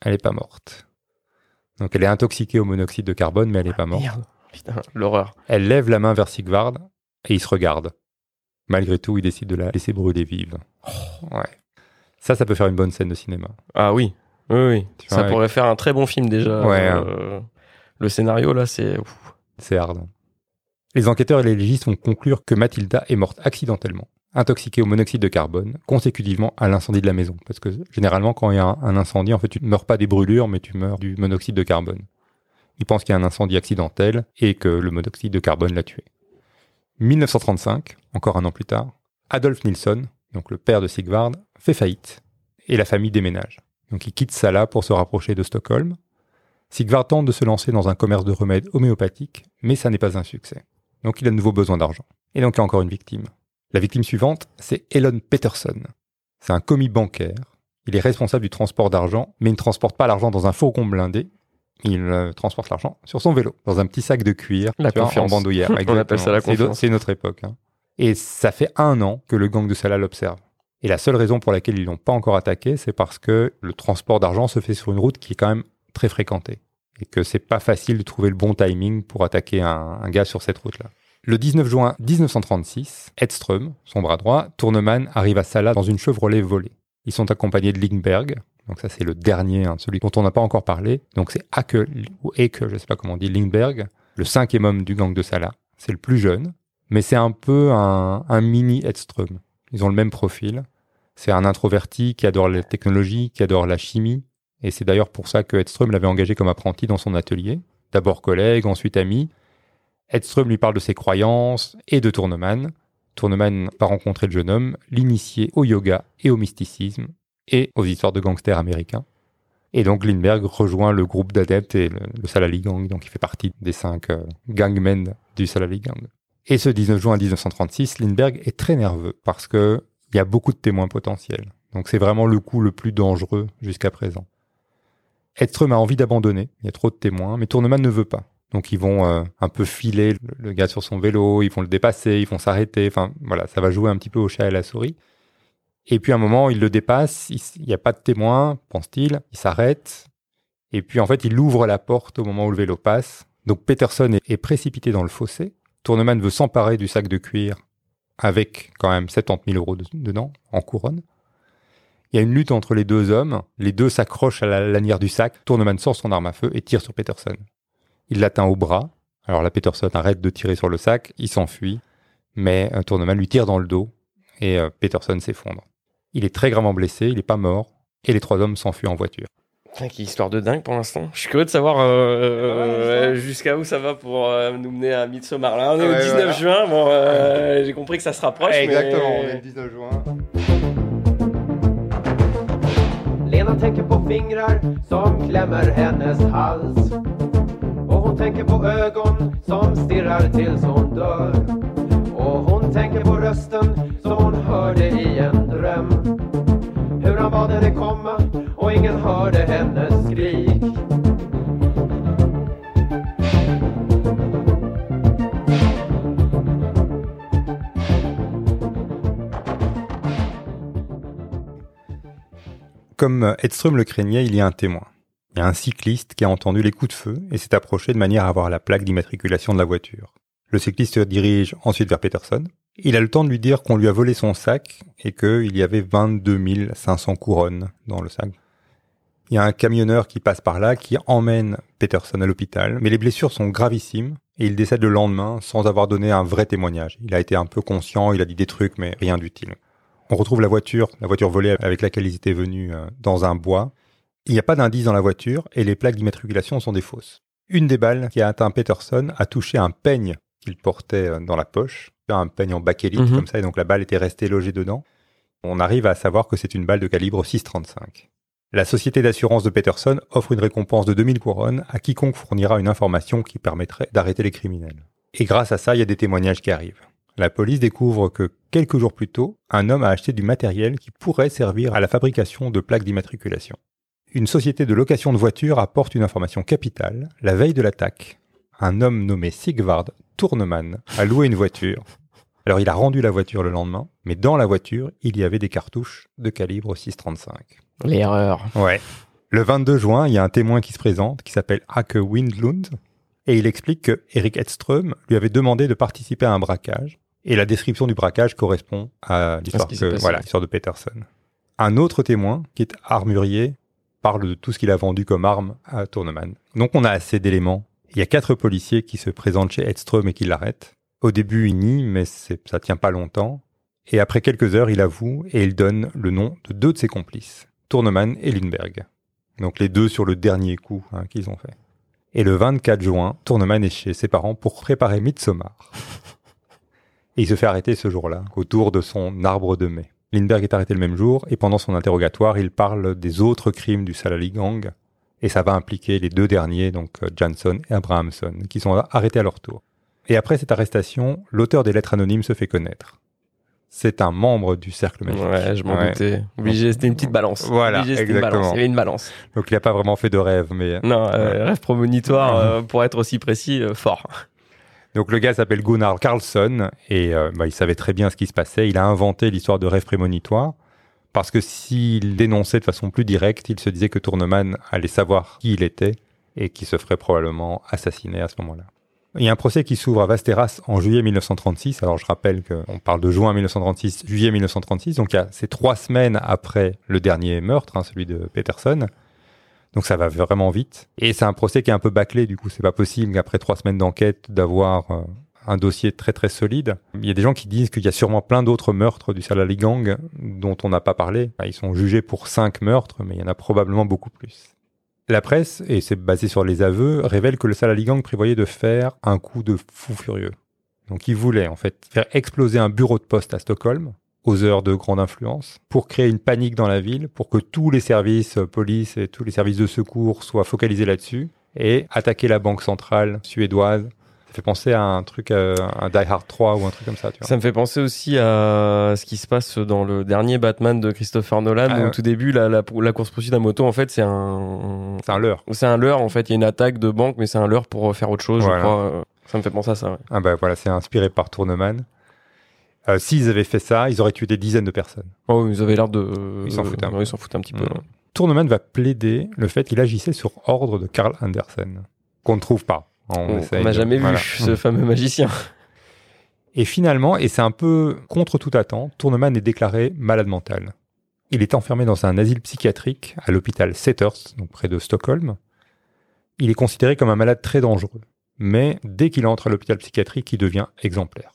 Elle n'est pas morte. Donc elle est intoxiquée au monoxyde de carbone, mais elle n'est pas morte. Merde. Putain, l'horreur. Elle lève la main vers Sigvard et il se regarde. Malgré tout, il décide de la laisser brûler vive. Ouais. Ça, ça peut faire une bonne scène de cinéma. Ah oui. Oui, oui. Tu Ça pourrait faire un très bon film déjà. Ouais, Euh, le scénario là, c'est. C'est hard. Les enquêteurs et les légistes vont conclure que Mathilda est morte accidentellement, intoxiquée au monoxyde de carbone, consécutivement à l'incendie de la maison. Parce que généralement, quand il y a un, un incendie, en fait, tu ne meurs pas des brûlures, mais tu meurs du monoxyde de carbone. Ils pensent qu'il y a un incendie accidentel et que le monoxyde de carbone l'a tué. 1935, encore un an plus tard, Adolf Nilsson, donc le père de Sigvard, fait faillite et la famille déménage. Donc il quitte Sala pour se rapprocher de Stockholm. Sigvard tente de se lancer dans un commerce de remèdes homéopathiques, mais ça n'est pas un succès. Donc il a de nouveau besoin d'argent. Et donc il y a encore une victime. La victime suivante, c'est Elon Peterson. C'est un commis bancaire. Il est responsable du transport d'argent, mais il ne transporte pas l'argent dans un fourgon blindé. Il euh, transporte l'argent sur son vélo, dans un petit sac de cuir, La tu vois, en bandoulière. On appelle ça la confiance. C'est notre époque. hein. Et ça fait un an que le gang de Salah l'observe. Et la seule raison pour laquelle ils l'ont pas encore attaqué, c'est parce que le transport d'argent se fait sur une route qui est quand même très fréquentée. Et que c'est pas facile de trouver le bon timing pour attaquer un, gars sur cette route-là. Le 19 juin 1936, Edström, son bras droit, Tourneman, arrive à Salah dans une Chevrolet volée. Ils sont accompagnés de Lindbergh. Donc ça, c'est le dernier, hein, celui dont on n'a pas encore parlé. Donc c'est Ake, ou je sais pas comment on dit, Lindbergh, le cinquième homme du gang de Salah. C'est le plus jeune, mais c'est un peu un, un mini Edström. Ils ont le même profil. C'est un introverti qui adore la technologie, qui adore la chimie. Et c'est d'ailleurs pour ça que Edström l'avait engagé comme apprenti dans son atelier. D'abord collègue, ensuite ami. Edström lui parle de ses croyances et de Tourneman. Tourneman va rencontrer le jeune homme, l'initier au yoga et au mysticisme et aux histoires de gangsters américains. Et donc Lindbergh rejoint le groupe d'adeptes et le, Salali Gang, donc il fait partie des cinq euh, gangmen du Salali Gang. Et ce 19 juin 1936, Lindbergh est très nerveux parce que il y a beaucoup de témoins potentiels. Donc c'est vraiment le coup le plus dangereux jusqu'à présent. Edström a envie d'abandonner, il y a trop de témoins, mais Tourneman ne veut pas. Donc ils vont euh, un peu filer le, gars sur son vélo, ils vont le dépasser, ils vont s'arrêter, enfin voilà, ça va jouer un petit peu au chat et à la souris. Et puis à un moment, il le dépasse, il n'y a pas de témoin, pense-t-il, il s'arrête, et puis en fait, il ouvre la porte au moment où le vélo passe. Donc Peterson est, précipité dans le fossé. Tourneman veut s'emparer du sac de cuir avec quand même 70 000 euros de- dedans, en couronne. Il y a une lutte entre les deux hommes, les deux s'accrochent à la lanière du sac, Tourneman sort son arme à feu et tire sur Peterson. Il l'atteint au bras, alors là Peterson arrête de tirer sur le sac, il s'enfuit, mais euh, Tourneman lui tire dans le dos et euh, Peterson s'effondre. Il est très gravement blessé, il n'est pas mort, et les trois hommes s'enfuient en voiture. Putain, quelle histoire de dingue pour l'instant. Je suis curieux de savoir euh, euh, jusqu'à où ça va pour euh, nous mener à Midsommar. Là, on est Ouais, au 19 voilà. juin. Bon, euh, j'ai compris que ça se rapproche. mais- le 19 juin. Lena tänker på fingrar som klämmer hennes hals. Och hon tänker på ögon som stirrar tills hon dör. Och hon tänker på rösten som hon hörde i en dröm. Hur han bad henne komma och ingen hörde hennes skrik Comme Edström le craignait, il y a un témoin. Il y a un cycliste qui a entendu les coups de feu et s'est approché de manière à avoir la plaque d'immatriculation de la voiture. Le cycliste se dirige ensuite vers Peterson. Il a le temps de lui dire qu'on lui a volé son sac et qu'il y avait 22 500 couronnes dans le sac. Il y a un camionneur qui passe par là qui emmène Peterson à l'hôpital, mais les blessures sont gravissimes et il décède le lendemain sans avoir donné un vrai témoignage. Il a été un peu conscient, il a dit des trucs, mais rien d'utile. On retrouve la voiture, la voiture volée avec laquelle ils étaient venus euh, dans un bois. Il n'y a pas d'indice dans la voiture et les plaques d'immatriculation sont des fausses. Une des balles qui a atteint Peterson a touché un peigne qu'il portait euh, dans la poche, un peigne en bakélite Mhm. comme ça, et donc la balle était restée logée dedans. On arrive à savoir que c'est une balle de calibre 6,35. La société d'assurance de Peterson offre une récompense de 2000 couronnes à quiconque fournira une information qui permettrait d'arrêter les criminels. Et grâce à ça, il y a des témoignages qui arrivent. La police découvre que quelques jours plus tôt, un homme a acheté du matériel qui pourrait servir à la fabrication de plaques d'immatriculation. Une société de location de voitures apporte une information capitale. La veille de l'attaque, un homme nommé Sigvard Tourneman a loué une voiture. Alors il a rendu la voiture le lendemain, mais dans la voiture, il y avait des cartouches de calibre 6,35. L'erreur. Ouais. Le 22 juin, il y a un témoin qui se présente, qui s'appelle Hake Windlund, et il explique que Eric Edström lui avait demandé de participer à un braquage, et la description du braquage correspond à l'histoire que- voilà, de Peterson. Un autre témoin, qui est armurier, parle de tout ce qu'il a vendu comme arme à Tourneman. Donc on a assez d'éléments. Il y a quatre policiers qui se présentent chez Edström et qui l'arrêtent. Au début, il nie, mais ça tient pas longtemps. Et après quelques heures, il avoue et il donne le nom de deux de ses complices, Tourneman et Lindbergh. Donc les deux sur le dernier coup hein, qu'ils ont fait. Et le 24 juin, Tourneman est chez ses parents pour préparer Midsommar. Et il se fait arrêter ce jour-là, autour de son arbre de mai. Lindbergh est arrêté le même jour, et pendant son interrogatoire, il parle des autres crimes du Salali Gang, et ça va impliquer les deux derniers, donc euh, Johnson et Abrahamson, qui sont arrêtés à leur tour. Et après cette arrestation, l'auteur des lettres anonymes se fait connaître. C'est un membre du cercle magique. Ouais, je m'en Ouais. doutais. Obligé, c'était une petite balance. Voilà, Obligé, c'était une exactement. balance. Il y avait une balance. Donc il n'a pas vraiment fait de rêve, mais Non, euh, rêve promonitoire, euh, pour être aussi précis, fort. Donc le gars s'appelle Gunnar Carlson et euh, bah, il savait très bien ce qui se passait. Il a inventé l'histoire de rêve prémonitoire parce que s'il dénonçait de façon plus directe, il se disait que Tourneman allait savoir qui il était et qui se ferait probablement assassiner à ce moment-là. Il y a un procès qui s'ouvre à Vasteras en juillet 1936. Alors je rappelle qu'on parle de juin 1936, juillet 1936. Donc c'est trois semaines après le dernier meurtre, hein, celui de Peterson. Donc ça va vraiment vite. Et c'est un procès qui est un peu bâclé, du coup c'est pas possible après trois semaines d'enquête d'avoir euh, un dossier très très solide. Il y a des gens qui disent qu'il y a sûrement plein d'autres meurtres du Salali Gang dont on n'a pas parlé. Ils sont jugés pour cinq meurtres, mais il y en a probablement beaucoup plus. La presse, et c'est basé sur les aveux, révèle que le Salali Gang prévoyait de faire un coup de fou furieux. Donc ils voulaient en fait faire exploser un bureau de poste à Stockholm aux heures de grande influence, pour créer une panique dans la ville, pour que tous les services, euh, police et tous les services de secours soient focalisés là-dessus, et attaquer la banque centrale suédoise. Ça fait penser à un truc, euh, un Die Hard 3 ou un truc comme ça, tu vois. Ça me fait penser aussi à ce qui se passe dans le dernier Batman de Christopher Nolan, Ah où ouais. au tout début, la, la, la course poursuite à moto, en fait, c'est un, C'est un leurre. c'est un leurre, en fait. Il y a une attaque de banque, mais c'est un leurre pour faire autre chose, Voilà. je crois. Ça me fait penser à ça, ouais. Ah bah voilà, c'est inspiré par Tourneman. Euh, S'ils avaient fait ça, ils auraient tué des dizaines de personnes. Oh, ils avaient l'air de. Ils s'en foutaient un Ouais, foutaient petit peu. Mm. ouais. Tourneman va plaider le fait qu'il agissait sur ordre de Carl Andersen, qu'on ne trouve pas. On, n'a de- jamais voilà. vu ce fameux magicien. Et finalement, et c'est un peu contre tout attente, Tourneman est déclaré malade mental. Il est enfermé dans un asile psychiatrique à l'hôpital Setters, donc près de Stockholm. Il est considéré comme un malade très dangereux, mais dès qu'il entre à l'hôpital psychiatrique, il devient exemplaire.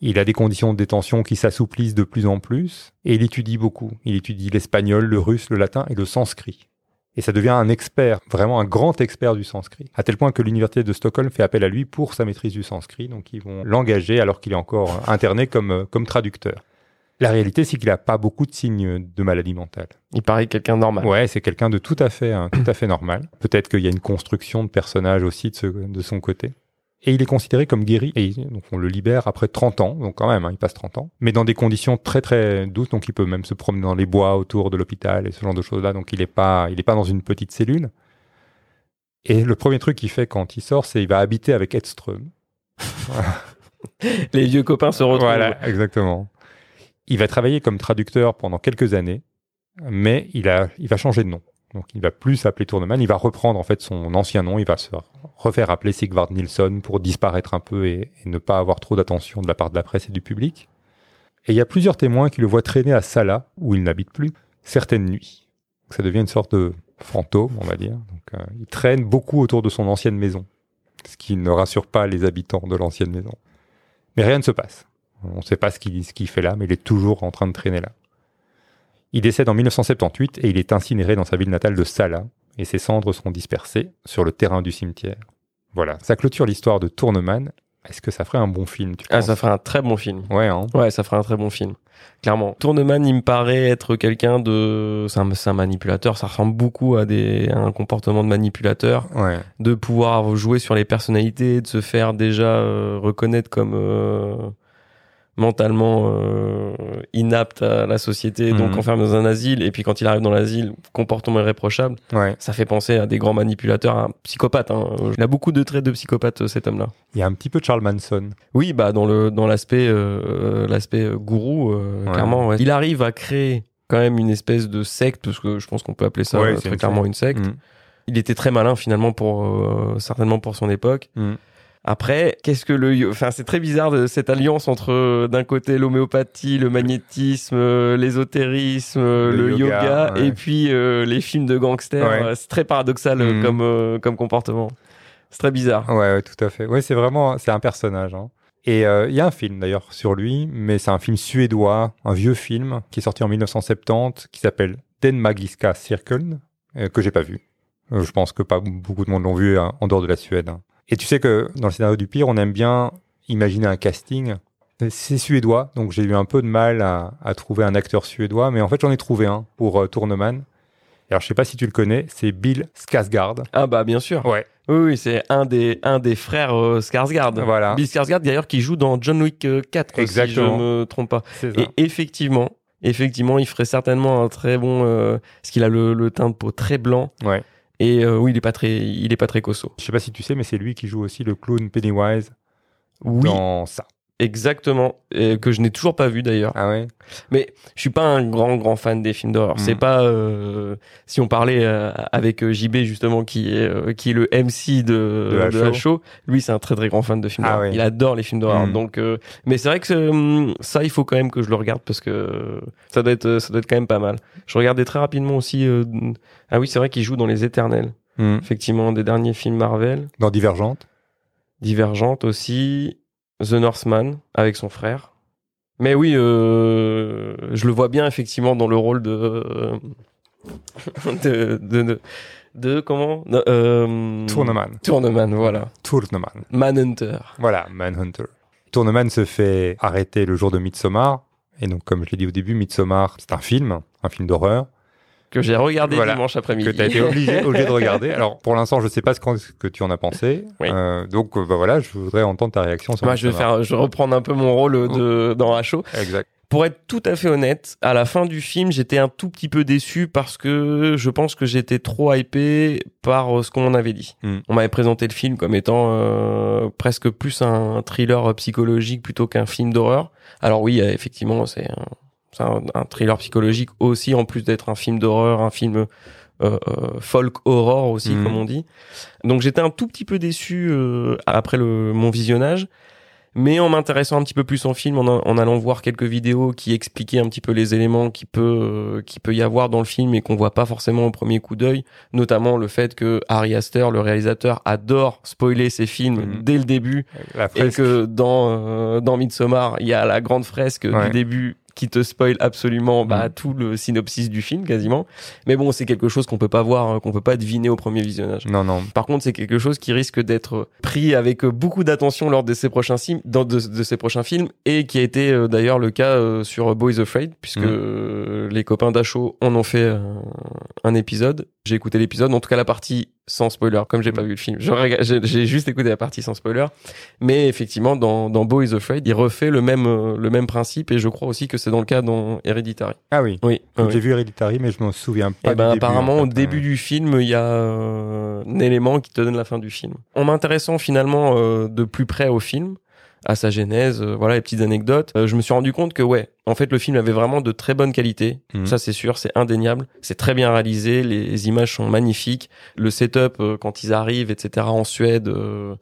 Il a des conditions de détention qui s'assouplissent de plus en plus, et il étudie beaucoup. Il étudie l'espagnol, le russe, le latin et le sanskrit. Et ça devient un expert, vraiment un grand expert du sanskrit, à tel point que l'université de Stockholm fait appel à lui pour sa maîtrise du sanskrit, donc ils vont l'engager alors qu'il est encore interné comme, euh, comme traducteur. La réalité, c'est qu'il n'a pas beaucoup de signes de maladie mentale. Il paraît quelqu'un normal. Ouais, c'est quelqu'un de tout à fait, hein, tout à fait normal. Peut-être qu'il y a une construction de personnage aussi de, ce- de son côté. Et il est considéré comme guéri, et donc on le libère après 30 ans, donc quand même, hein, il passe 30 ans, mais dans des conditions très très douces, donc il peut même se promener dans les bois autour de l'hôpital et ce genre de choses-là, donc il n'est pas, il est pas dans une petite cellule. Et le premier truc qu'il fait quand il sort, c'est il va habiter avec Edström. Les vieux copains se retrouvent. Voilà, exactement. Il va travailler comme traducteur pendant quelques années, mais il, a, il va changer de nom. Donc il va plus s'appeler Tourneman, il va reprendre en fait son ancien nom, il va se refaire appeler Sigvard Nilsson pour disparaître un peu et, ne pas avoir trop d'attention de la part de la presse et du public. Et il y a plusieurs témoins qui le voient traîner à Sala, où il n'habite plus, certaines nuits. Ça devient une sorte de fantôme, on va dire. Donc, euh, il traîne beaucoup autour de son ancienne maison, ce qui ne rassure pas les habitants de l'ancienne maison. Mais rien ne se passe. On ne sait pas ce qu'il fait là, mais il est toujours en train de traîner là. Il décède en 1978 et il est incinéré dans sa ville natale de Sala, et ses cendres sont dispersées sur le terrain du cimetière. Voilà, ça clôture l'histoire de Tourneman. Est-ce que ça ferait un bon film tu Ah, ça ferait un très bon film. Ouais, hein. Ouais, ça ferait un très bon film. Clairement. Tourneman, il me paraît être quelqu'un de... C'est un, c'est un manipulateur, ça ressemble beaucoup à, des, à un comportement de manipulateur. Ouais. De pouvoir jouer sur les personnalités, de se faire déjà euh, reconnaître comme euh, mentalement euh, inapte à la société, donc Mhm. enfermé dans un asile. Et puis quand il arrive dans l'asile, comportement irréprochable. Ouais. Ça fait penser à des grands manipulateurs, à un psychopathe. Hein. Il a beaucoup de traits de psychopathe, euh, cet homme-là. Il y a un petit peu de Charles Manson. Oui, bah dans le dans l'aspect euh, l'aspect euh, gourou, euh, Ouais. clairement. ouais. Il arrive à créer quand même une espèce de secte, parce que je pense qu'on peut appeler ça euh, très clairement une secte. Mm. Il était très malin finalement pour euh, certainement pour son époque. Mm. Après, qu'est-ce que le, enfin c'est très bizarre de, cette alliance entre euh, d'un côté l'homéopathie, le magnétisme, euh, l'ésotérisme, euh, Le le, yoga, yoga, ouais. et puis euh, les films de gangsters. Ouais. Euh, C'est très paradoxal euh, Mhm. comme euh, comme comportement. C'est très bizarre. Ouais, ouais, tout à fait. Ouais, c'est vraiment, c'est un personnage. hein. Et euh, il y a un film d'ailleurs sur lui, mais c'est un film suédois, un vieux film qui est sorti en 1970, qui s'appelle Den Magiska Cirkeln, euh, que j'ai pas vu. Euh, je pense que pas beaucoup de monde l'ont vu hein, en dehors de la Suède. hein. Et tu sais que dans le scénario du pire, on aime bien imaginer un casting. C'est suédois, donc j'ai eu un peu de mal à, à trouver un acteur suédois, mais en fait j'en ai trouvé un pour euh, Tourneman. Alors je sais pas si tu le connais, c'est Bill Skarsgård. Ah bah bien sûr. Ouais. Oui, oui, c'est un des, un des frères euh, Skarsgård. Voilà. Bill Skarsgård, d'ailleurs, qui joue dans John Wick euh, 4, Exactement. si je me trompe pas. Et effectivement, effectivement, il ferait certainement un très bon... euh, parce qu'il a le, le teint de peau très blanc. Ouais. Et euh, oui, il est pas très, il est pas très cosso. Je sais pas si tu sais, mais c'est lui qui joue aussi le clown Pennywise Oui, dans ça. Exactement. Et que je n'ai toujours pas vu d'ailleurs. Ah ouais? Mais je suis pas un grand grand fan des films d'horreur. C'est pas euh, si on parlait euh, avec euh, JB justement qui est euh, qui est le MC de De la de la show. show. Lui, c'est un très très grand fan de films Ah d'horreur. ouais. Il adore les films d'horreur. Mm. Donc, euh, mais c'est vrai que ça, il faut quand même que je le regarde parce que ça doit être ça doit être quand même pas mal. Je regardais très rapidement aussi. euh, ah oui, c'est vrai qu'il joue dans les Éternels. Hmm. Effectivement, des derniers films Marvel. Dans Divergente Divergente aussi, The Northman avec son frère. Mais oui, euh, je le vois bien effectivement dans le rôle de de de, de, de- comment de, euh, Tourneman. Tourneman, voilà. Tourneman. Manhunter. Voilà, Manhunter. Tourneman se fait arrêter le jour de Midsommar. Et donc, comme je l'ai dit au début, Midsommar, c'est un film, un film d'horreur, Que j'ai regardé Voilà. dimanche après-midi. que tu as été obligé, obligé de regarder. Alors, pour l'instant, je sais pas ce que tu en as pensé. Oui. Euh, donc, euh, bah voilà, je voudrais entendre ta réaction sur Moi, je vais faire, je vais reprendre un peu mon rôle de dans Rachaud. Exact. Pour être tout à fait honnête, à la fin du film, j'étais un tout petit peu déçu parce que je pense que j'étais trop hypé par euh, ce qu'on m'en avait dit. Mm. On m'avait présenté le film comme étant euh, presque plus un thriller psychologique plutôt qu'un film d'horreur. Alors oui, euh, effectivement, c'est un, c'est un, un thriller psychologique aussi, en plus d'être un film d'horreur, un film euh, euh, folk horror aussi, Mm. comme on dit. Donc j'étais un tout petit peu déçu euh, après le, mon visionnage. Mais en m'intéressant un petit peu plus en film, en, en allant voir quelques vidéos qui expliquaient un petit peu les éléments qui peut euh, qui peut y avoir dans le film et qu'on voit pas forcément au premier coup d'œil, notamment le fait que Harry Astor, le réalisateur, adore spoiler ses films Mhm. dès le début La et que dans euh, dans Midsommar, il y a la grande fresque Ouais. du début qui te spoil absolument bah, Mhm. tout le synopsis du film quasiment. Mais bon, c'est quelque chose qu'on peut pas voir, hein, qu'on peut pas deviner au premier visionnage. Non, non. Par contre, c'est quelque chose qui risque d'être pris avec beaucoup d'attention lors de ces prochains films, dans de, de ces prochains films, et qui a été euh, d'ailleurs le cas euh, sur Boys Afraid, puisque Mhm. euh, les copains d'Acho en ont fait un épisode. J'ai écouté l'épisode, en tout cas la partie sans spoiler, comme j'ai pas vu le film. J'ai juste écouté la partie sans spoiler, mais effectivement, dans, dans Boys Afraid, il refait le même euh, le même principe, et je crois aussi que c'est dans le cas dans Hereditary. Ah oui. Oui. oui. J'ai vu Hereditary, mais je m'en souviens pas. Et du ben début, apparemment en au début du film, il y a euh, un élément qui te donne la fin du film. En m'intéressant finalement euh, de plus près au film, à sa genèse, euh, voilà les petites anecdotes, euh, je me suis rendu compte que ouais, en fait le film avait vraiment de très bonne qualité. Mhm. Ça c'est sûr, c'est indéniable. C'est très bien réalisé, les images sont magnifiques, le setup euh, quand ils arrivent, etc. en Suède. euh,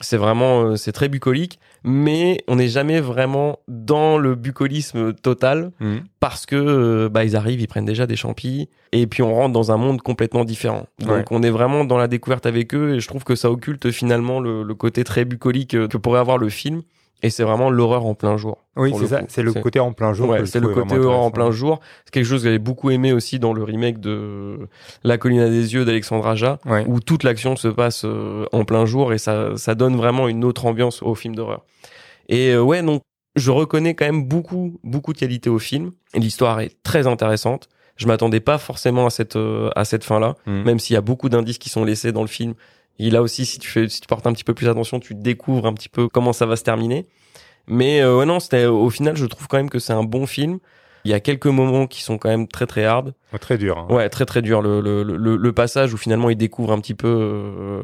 c'est vraiment euh, c'est très bucolique mais on n'est jamais vraiment dans le bucolisme total Mhm. parce que euh, bah ils arrivent, ils prennent déjà des champis et puis on rentre dans un monde complètement différent. Donc Ouais. on est vraiment dans la découverte avec eux et je trouve que ça occulte finalement le, le côté très bucolique euh, que pourrait avoir le film et c'est vraiment l'horreur en plein jour. Oui, c'est ça. C'est le côté en plein jour. Ouais, c'est le côté horreur en plein jour. C'est quelque chose que j'avais beaucoup aimé aussi dans le remake de La colline à des yeux d'Alexandre Aja, Ouais. où toute l'action se passe euh, en plein jour et ça, ça donne vraiment une autre ambiance au film d'horreur. Et euh, ouais, donc je reconnais quand même beaucoup, beaucoup de qualité au film. L'histoire est très intéressante. Je m'attendais pas forcément à cette euh, à cette fin-là, Mm. même s'il y a beaucoup d'indices qui sont laissés dans le film. Et là aussi, si tu fais, si tu portes un petit peu plus attention, tu découvres un petit peu comment ça va se terminer. Mais euh, ouais, non, c'était au final, je trouve quand même que c'est un bon film. Il y a quelques moments qui sont quand même très très hard. Très dur. hein. Ouais, très très dur. Le, le, le, le passage où finalement il découvre un petit peu euh,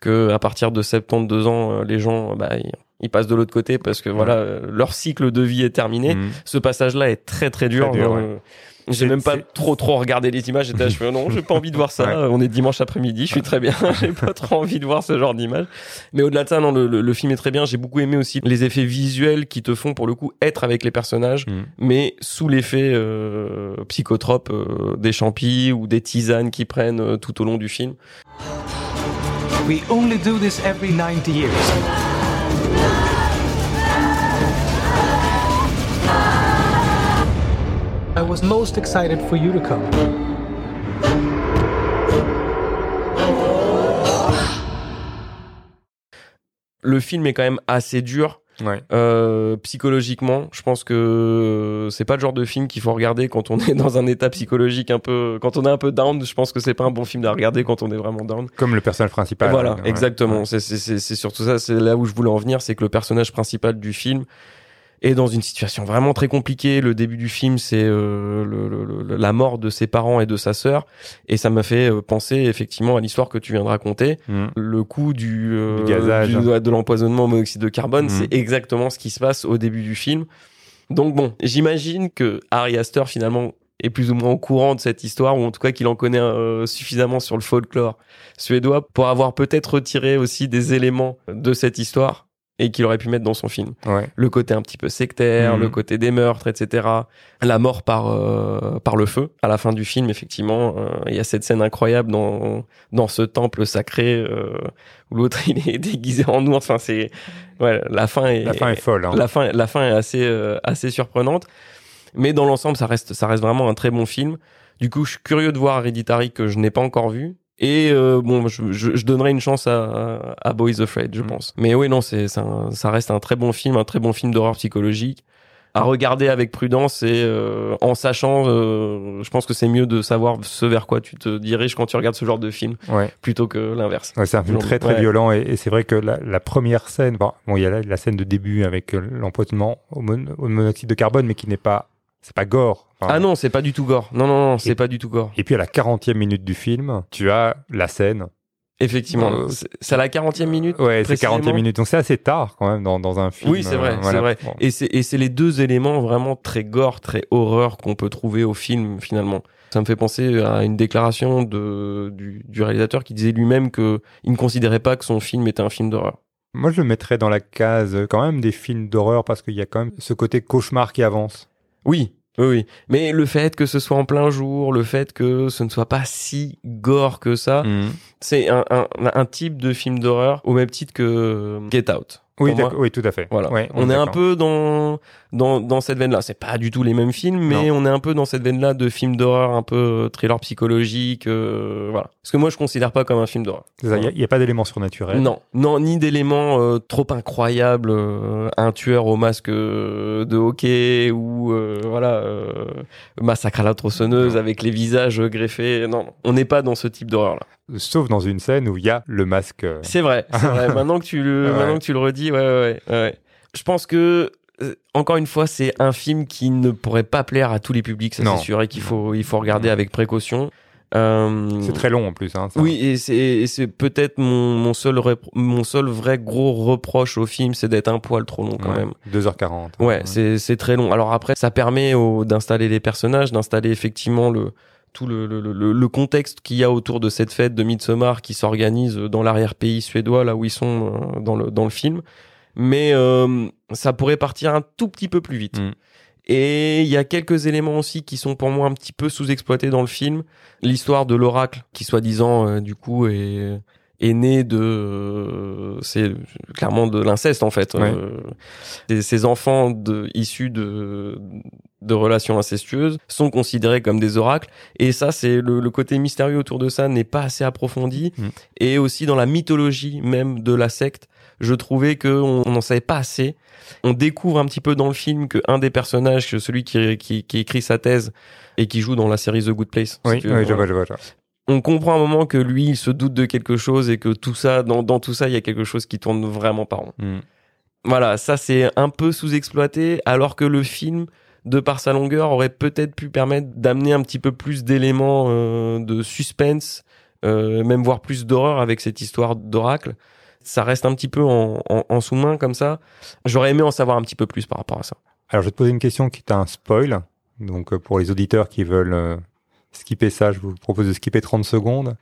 que à partir de 72 ans, euh, les gens, bah, ils, ils passent de l'autre côté parce que voilà, leur cycle de vie est terminé. Mm. Ce passage-là est très très dur. Très dur, Euh, ouais. J'ai même pas trop trop regardé les images. J'étais je fais non, j'ai pas envie de voir ça. Ouais. On est dimanche après-midi, je suis très bien. j'ai pas trop envie de voir ce genre d'image. Mais au-delà de ça, non, le, le, le film est très bien. J'ai beaucoup aimé aussi les effets visuels qui te font pour le coup être avec les personnages, Mm. mais sous l'effet euh, psychotrope euh, des champis ou des tisanes qui prennent euh, tout au long du film. We only do this every 90 years. I was most excited for you to come. Le film est quand même assez dur. Ouais. Euh, psychologiquement, je pense que c'est pas le genre de film qu'il faut regarder quand on est dans un état psychologique un peu, quand on est un peu down. Je pense que c'est pas un bon film à regarder quand on est vraiment down. Comme le personnage principal. voilà, Ouais. exactement. Ouais. C'est surtout ça. C'est là où je voulais en venir, c'est que le personnage principal du film est dans une situation vraiment très compliquée. Le début du film, c'est euh, le- le- le- la mort de ses parents et de sa sœur, et ça m'a fait euh, penser effectivement à l'histoire que tu viens de raconter Mm. le coup du, euh, Du gazage. du- de l'empoisonnement au monoxyde de carbone, Mhm. c'est exactement ce qui se passe au début du film. Donc bon, j'imagine que Harry Astor finalement est plus ou moins au courant de cette histoire, ou en tout cas qu'il en connaît euh, suffisamment sur le folklore suédois pour avoir peut-être retiré aussi des éléments de cette histoire et qu'il aurait pu mettre dans son film. Ouais. Le côté un petit peu sectaire, Mhm. le côté des meurtres, etc. La mort par euh, par le feu. À la fin du film, effectivement, euh, il y a cette scène incroyable dans dans ce temple sacré euh, où l'autre il est déguisé en ours. Enfin, c'est ouais, la fin est La fin est folle. hein. la fin la fin est assez euh, assez surprenante. Mais dans l'ensemble, ça reste ça reste vraiment un très bon film. Du coup, je suis curieux de voir Hereditary que je n'ai pas encore vu. Et euh, bon, je, je, je donnerai une chance à, à Boys Afraid, je Mm. pense. Mais oui, non, c'est ça reste un très bon film, un très bon film d'horreur psychologique à regarder avec prudence et euh, en sachant, euh, je pense que c'est mieux de savoir ce vers quoi tu te diriges quand tu regardes ce genre de film Ouais. plutôt que l'inverse. Ouais, c'est un film très très ouais. violent et, et c'est vrai que la, la première scène, bon, bon, il y a la, la scène de début avec euh, l'empoisonnement au, mon- au monoxyde de carbone, mais qui n'est pas, c'est pas gore. Enfin, Ah non, c'est pas du tout gore. Non, non, non, c'est pas du tout gore. Et puis à la 40e minute du film, tu as la scène. Effectivement, Euh, c'est à la 40e minute. Ouais, c'est précisément. 40e minute. Donc c'est assez tard quand même dans, dans un film. Oui, c'est vrai, euh, voilà. vrai. Et c'est et c'est les deux éléments vraiment très gore, très horreur qu'on peut trouver au film finalement. Ça me fait penser à une déclaration de du, du réalisateur qui disait lui-même que il ne considérait pas que son film était un film d'horreur. Moi, je le mettrais dans la case quand même des films d'horreur parce qu'il y a quand même ce côté cauchemar qui avance. Oui, oui, oui. Mais le fait que ce soit en plein jour, le fait que ce ne soit pas si gore que ça, Mm. c'est un, un, un type de film d'horreur au même titre que Get Out. Oui, oui, tout à fait. Voilà. Ouais, on est un peu dans dans dans cette veine-là. C'est pas du tout les mêmes films, mais on est un peu dans cette veine-là de films d'horreur, un peu euh, thriller psychologique, euh, voilà. Parce que moi, je considère pas comme un film d'horreur. Il n'y a, pas d'éléments surnaturels. Non, non, ni d'éléments euh, trop incroyables, euh, un tueur au masque euh, de hockey ou euh, voilà, euh, massacre à la tronçonneuse avec les visages greffés. Non, non, on n'est pas dans ce type d'horreur là. Sauf dans une scène où il y a le masque. C'est vrai, c'est vrai. Maintenant que tu le, Ouais. maintenant que tu le redis, ouais, ouais, ouais, ouais. Je pense que euh, encore une fois, c'est un film qui ne pourrait pas plaire à tous les publics, ça c'est sûr, et qu'il faut, il faut regarder avec précaution. Euh, C'est très long en plus. Hein, ça. oui, et c'est, peut-être mon, mon seul, mon seul vrai gros reproche au film, c'est d'être un poil trop long quand Ouais, même. 2h40. Ouais, c'est c'est très long. Alors après, ça permet d'installer les personnages, d'installer effectivement le tout le, le, le, le contexte qu'il y a autour de cette fête de Midsommar qui s'organise dans l'arrière-pays suédois, là où ils sont euh, dans le dans le film. Mais euh, ça pourrait partir un tout petit peu plus vite. Mm. Et il y a quelques éléments aussi qui sont pour moi un petit peu sous-exploités dans le film. L'histoire de l'oracle, qui soi-disant euh, du coup est est né de c'est clairement de l'inceste en fait Ouais. Euh, et ces enfants de, issus de de relations incestueuses sont considérés comme des oracles et ça c'est le, le côté mystérieux autour de ça n'est pas assez approfondi Mm. et aussi dans la mythologie même de la secte je trouvais que on n'en savait pas assez on découvre un petit peu dans le film que un des personnages que celui qui, qui, qui écrit sa thèse et qui joue dans la série The Good Place Oui, si tu oui, veux, je voilà vois, je vois. je vois. on comprend à un moment que lui, il se doute de quelque chose et que tout ça, dans, dans tout ça, il y a quelque chose qui tourne vraiment pas rond. Hmm. Voilà, ça c'est un peu sous-exploité, alors que le film, de par sa longueur, aurait peut-être pu permettre d'amener un petit peu plus d'éléments euh, de suspense, euh, même voire plus d'horreur avec cette histoire d'oracle. Ça reste un petit peu en, en, en sous-main comme ça. J'aurais aimé en savoir un petit peu plus par rapport à ça. Alors, je vais te poser une question qui est un spoil. Donc, euh, pour les auditeurs qui veulent euh, skipper ça, je vous propose de skipper 30 secondes.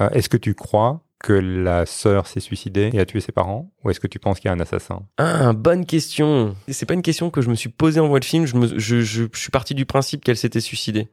Euh, est-ce que tu crois que la sœur s'est suicidée et a tué ses parents Ou est-ce que tu penses qu'il y a un assassin? Ah, bonne question. C'est pas une question que je me suis posée en voie de film. Je, suis parti du principe qu'elle s'était suicidée.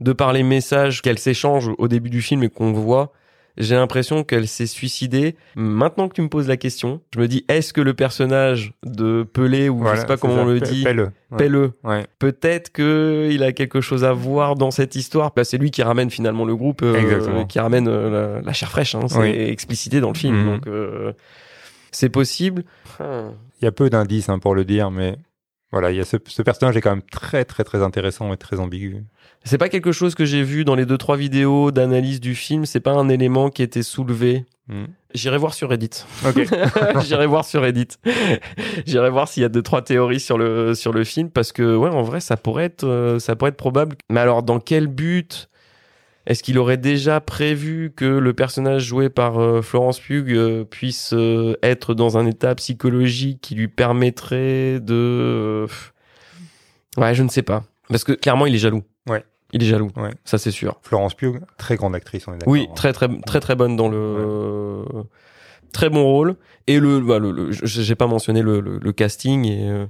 De par les messages qu'elle s'échange au début du film et qu'on voit, j'ai l'impression qu'elle s'est suicidée. Maintenant que tu me poses la question, je me dis est-ce que le personnage de Pelé ou je sais pas comment ça, on le dit, Pelle. Ouais. Pelleux, Ouais. peut-être que il a quelque chose à voir dans cette histoire. Là, c'est lui qui ramène finalement le groupe, euh, qui ramène euh, la, la chair fraîche. Hein, c'est Oui. explicité dans le film, Mhm. donc euh, c'est possible. Ah. Il y a peu d'indices hein, pour le dire, mais voilà, il y a ce, ce personnage est quand même très très très intéressant et très ambigu. C'est pas quelque chose que j'ai vu dans les deux trois vidéos d'analyse du film. C'est pas un élément qui était soulevé. Hmm. J'irai voir sur Reddit. J'irai voir sur Reddit. J'irai voir s'il y a deux trois théories sur le sur le film parce que ouais, en vrai, ça pourrait être euh, ça pourrait être probable. Mais alors, dans quel but Est-ce qu'il aurait déjà prévu que le personnage joué par euh, Florence Pugh euh, puisse euh, être dans un état psychologique qui lui permettrait de... Ouais, je ne sais pas. Parce que clairement, il est jaloux. Ouais. Il est jaloux. Ouais. Ça, c'est sûr. Florence Pugh, très grande actrice, on est d'accord. Oui, hein. très très très très bonne dans le très bon rôle et le, bah, le, le- j'ai pas mentionné le, le, le casting et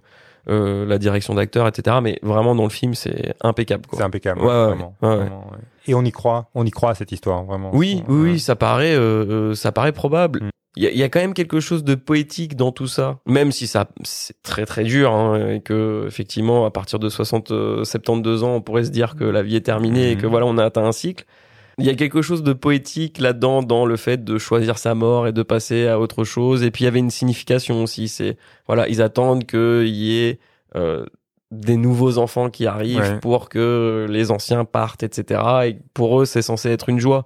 euh, euh, la direction d'acteur etc mais vraiment dans le film c'est impeccable. C'est impeccable, Ouais, ouais, vraiment, vraiment. Et on y croit, on y croit à cette histoire, vraiment. Oui, oui, ça paraît, euh, euh, ça paraît probable. Mm. Il y, a, il y a quand même quelque chose de poétique dans tout ça, même si ça c'est très très dur hein, et que effectivement à partir de 60, euh, 72 ans, on pourrait se dire que la vie est terminée et que Mhm. voilà on a atteint un cycle. Il y a quelque chose de poétique là-dedans dans le fait de choisir sa mort et de passer à autre chose. Et puis il y avait une signification aussi. C'est voilà, ils attendent qu'il y ait euh, des nouveaux enfants qui arrivent Ouais. pour que les anciens partent, etc. Et pour eux, c'est censé être une joie.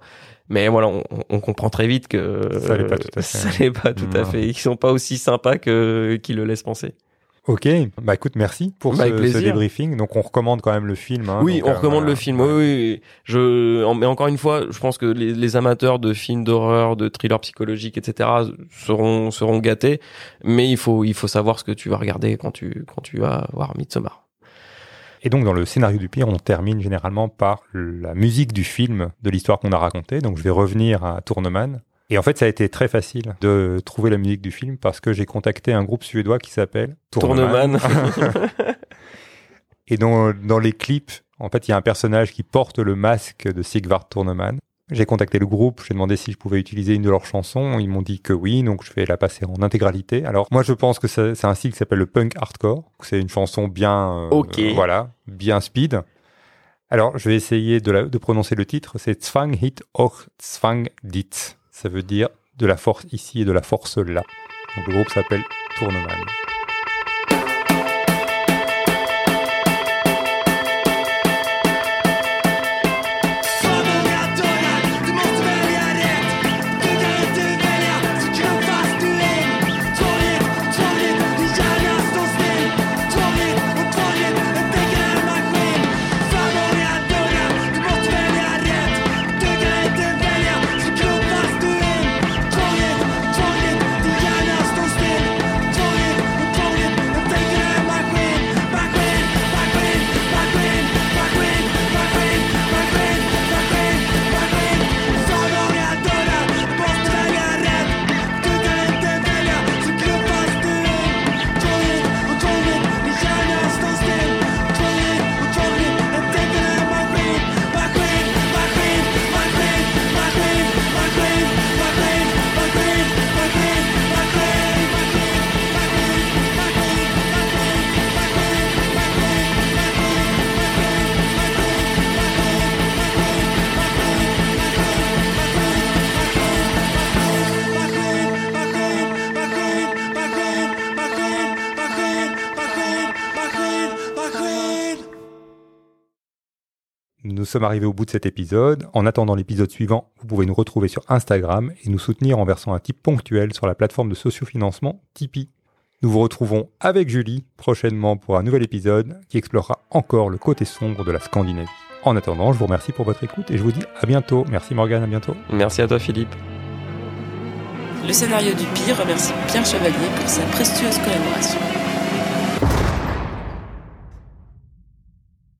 Mais voilà, on, on comprend très vite que Ça l'est pas tout à fait. Ça l'est pas tout à fait. Ils sont pas aussi sympas que qu'ils le laissent penser. Ok, bah écoute, merci pour Bah, ce, ce débriefing. Donc on recommande quand même le film. hein. oui, Donc, on euh, recommande voilà. le film. Oui, oui, oui. Je, en- mais encore une fois, je pense que les, les amateurs de films d'horreur, de thrillers psychologiques, etc., seront seront gâtés. Mais il faut il faut savoir ce que tu vas regarder quand tu quand tu vas voir Midsommar. Et donc dans le scénario du pire, on termine généralement par la musique du film, de l'histoire qu'on a racontée. Donc je vais revenir à Tourneman. Et en fait, ça a été très facile de trouver la musique du film parce que j'ai contacté un groupe suédois qui s'appelle Tourneman. Et dans, dans les clips, en fait, il y a un personnage qui porte le masque de Sigvard Tourneman. J'ai contacté le groupe, j'ai demandé si je pouvais utiliser une de leurs chansons. Ils m'ont dit que oui, donc je vais la passer en intégralité. Alors moi, je pense que c'est un style qui s'appelle le punk hardcore. C'est une chanson bien, euh, voilà, bien speed. Alors, je vais essayer de, la- de prononcer le titre. C'est Zwang hit och Zwang dit. Ça veut dire de la force ici et de la force là. Donc le groupe s'appelle Tourneman. Sommes arrivés au bout de cet épisode. En attendant l'épisode suivant, vous pouvez nous retrouver sur Instagram et nous soutenir en versant un tip ponctuel sur la plateforme de sociofinancement Tipeee. Nous vous retrouvons avec Julie prochainement pour un nouvel épisode qui explorera encore le côté sombre de la Scandinavie. En attendant, je vous remercie pour votre écoute et je vous dis à bientôt. Merci Morgane, à bientôt. Merci à toi Philippe. Le scénario du pire remercie Pierre Chevalier pour sa précieuse collaboration.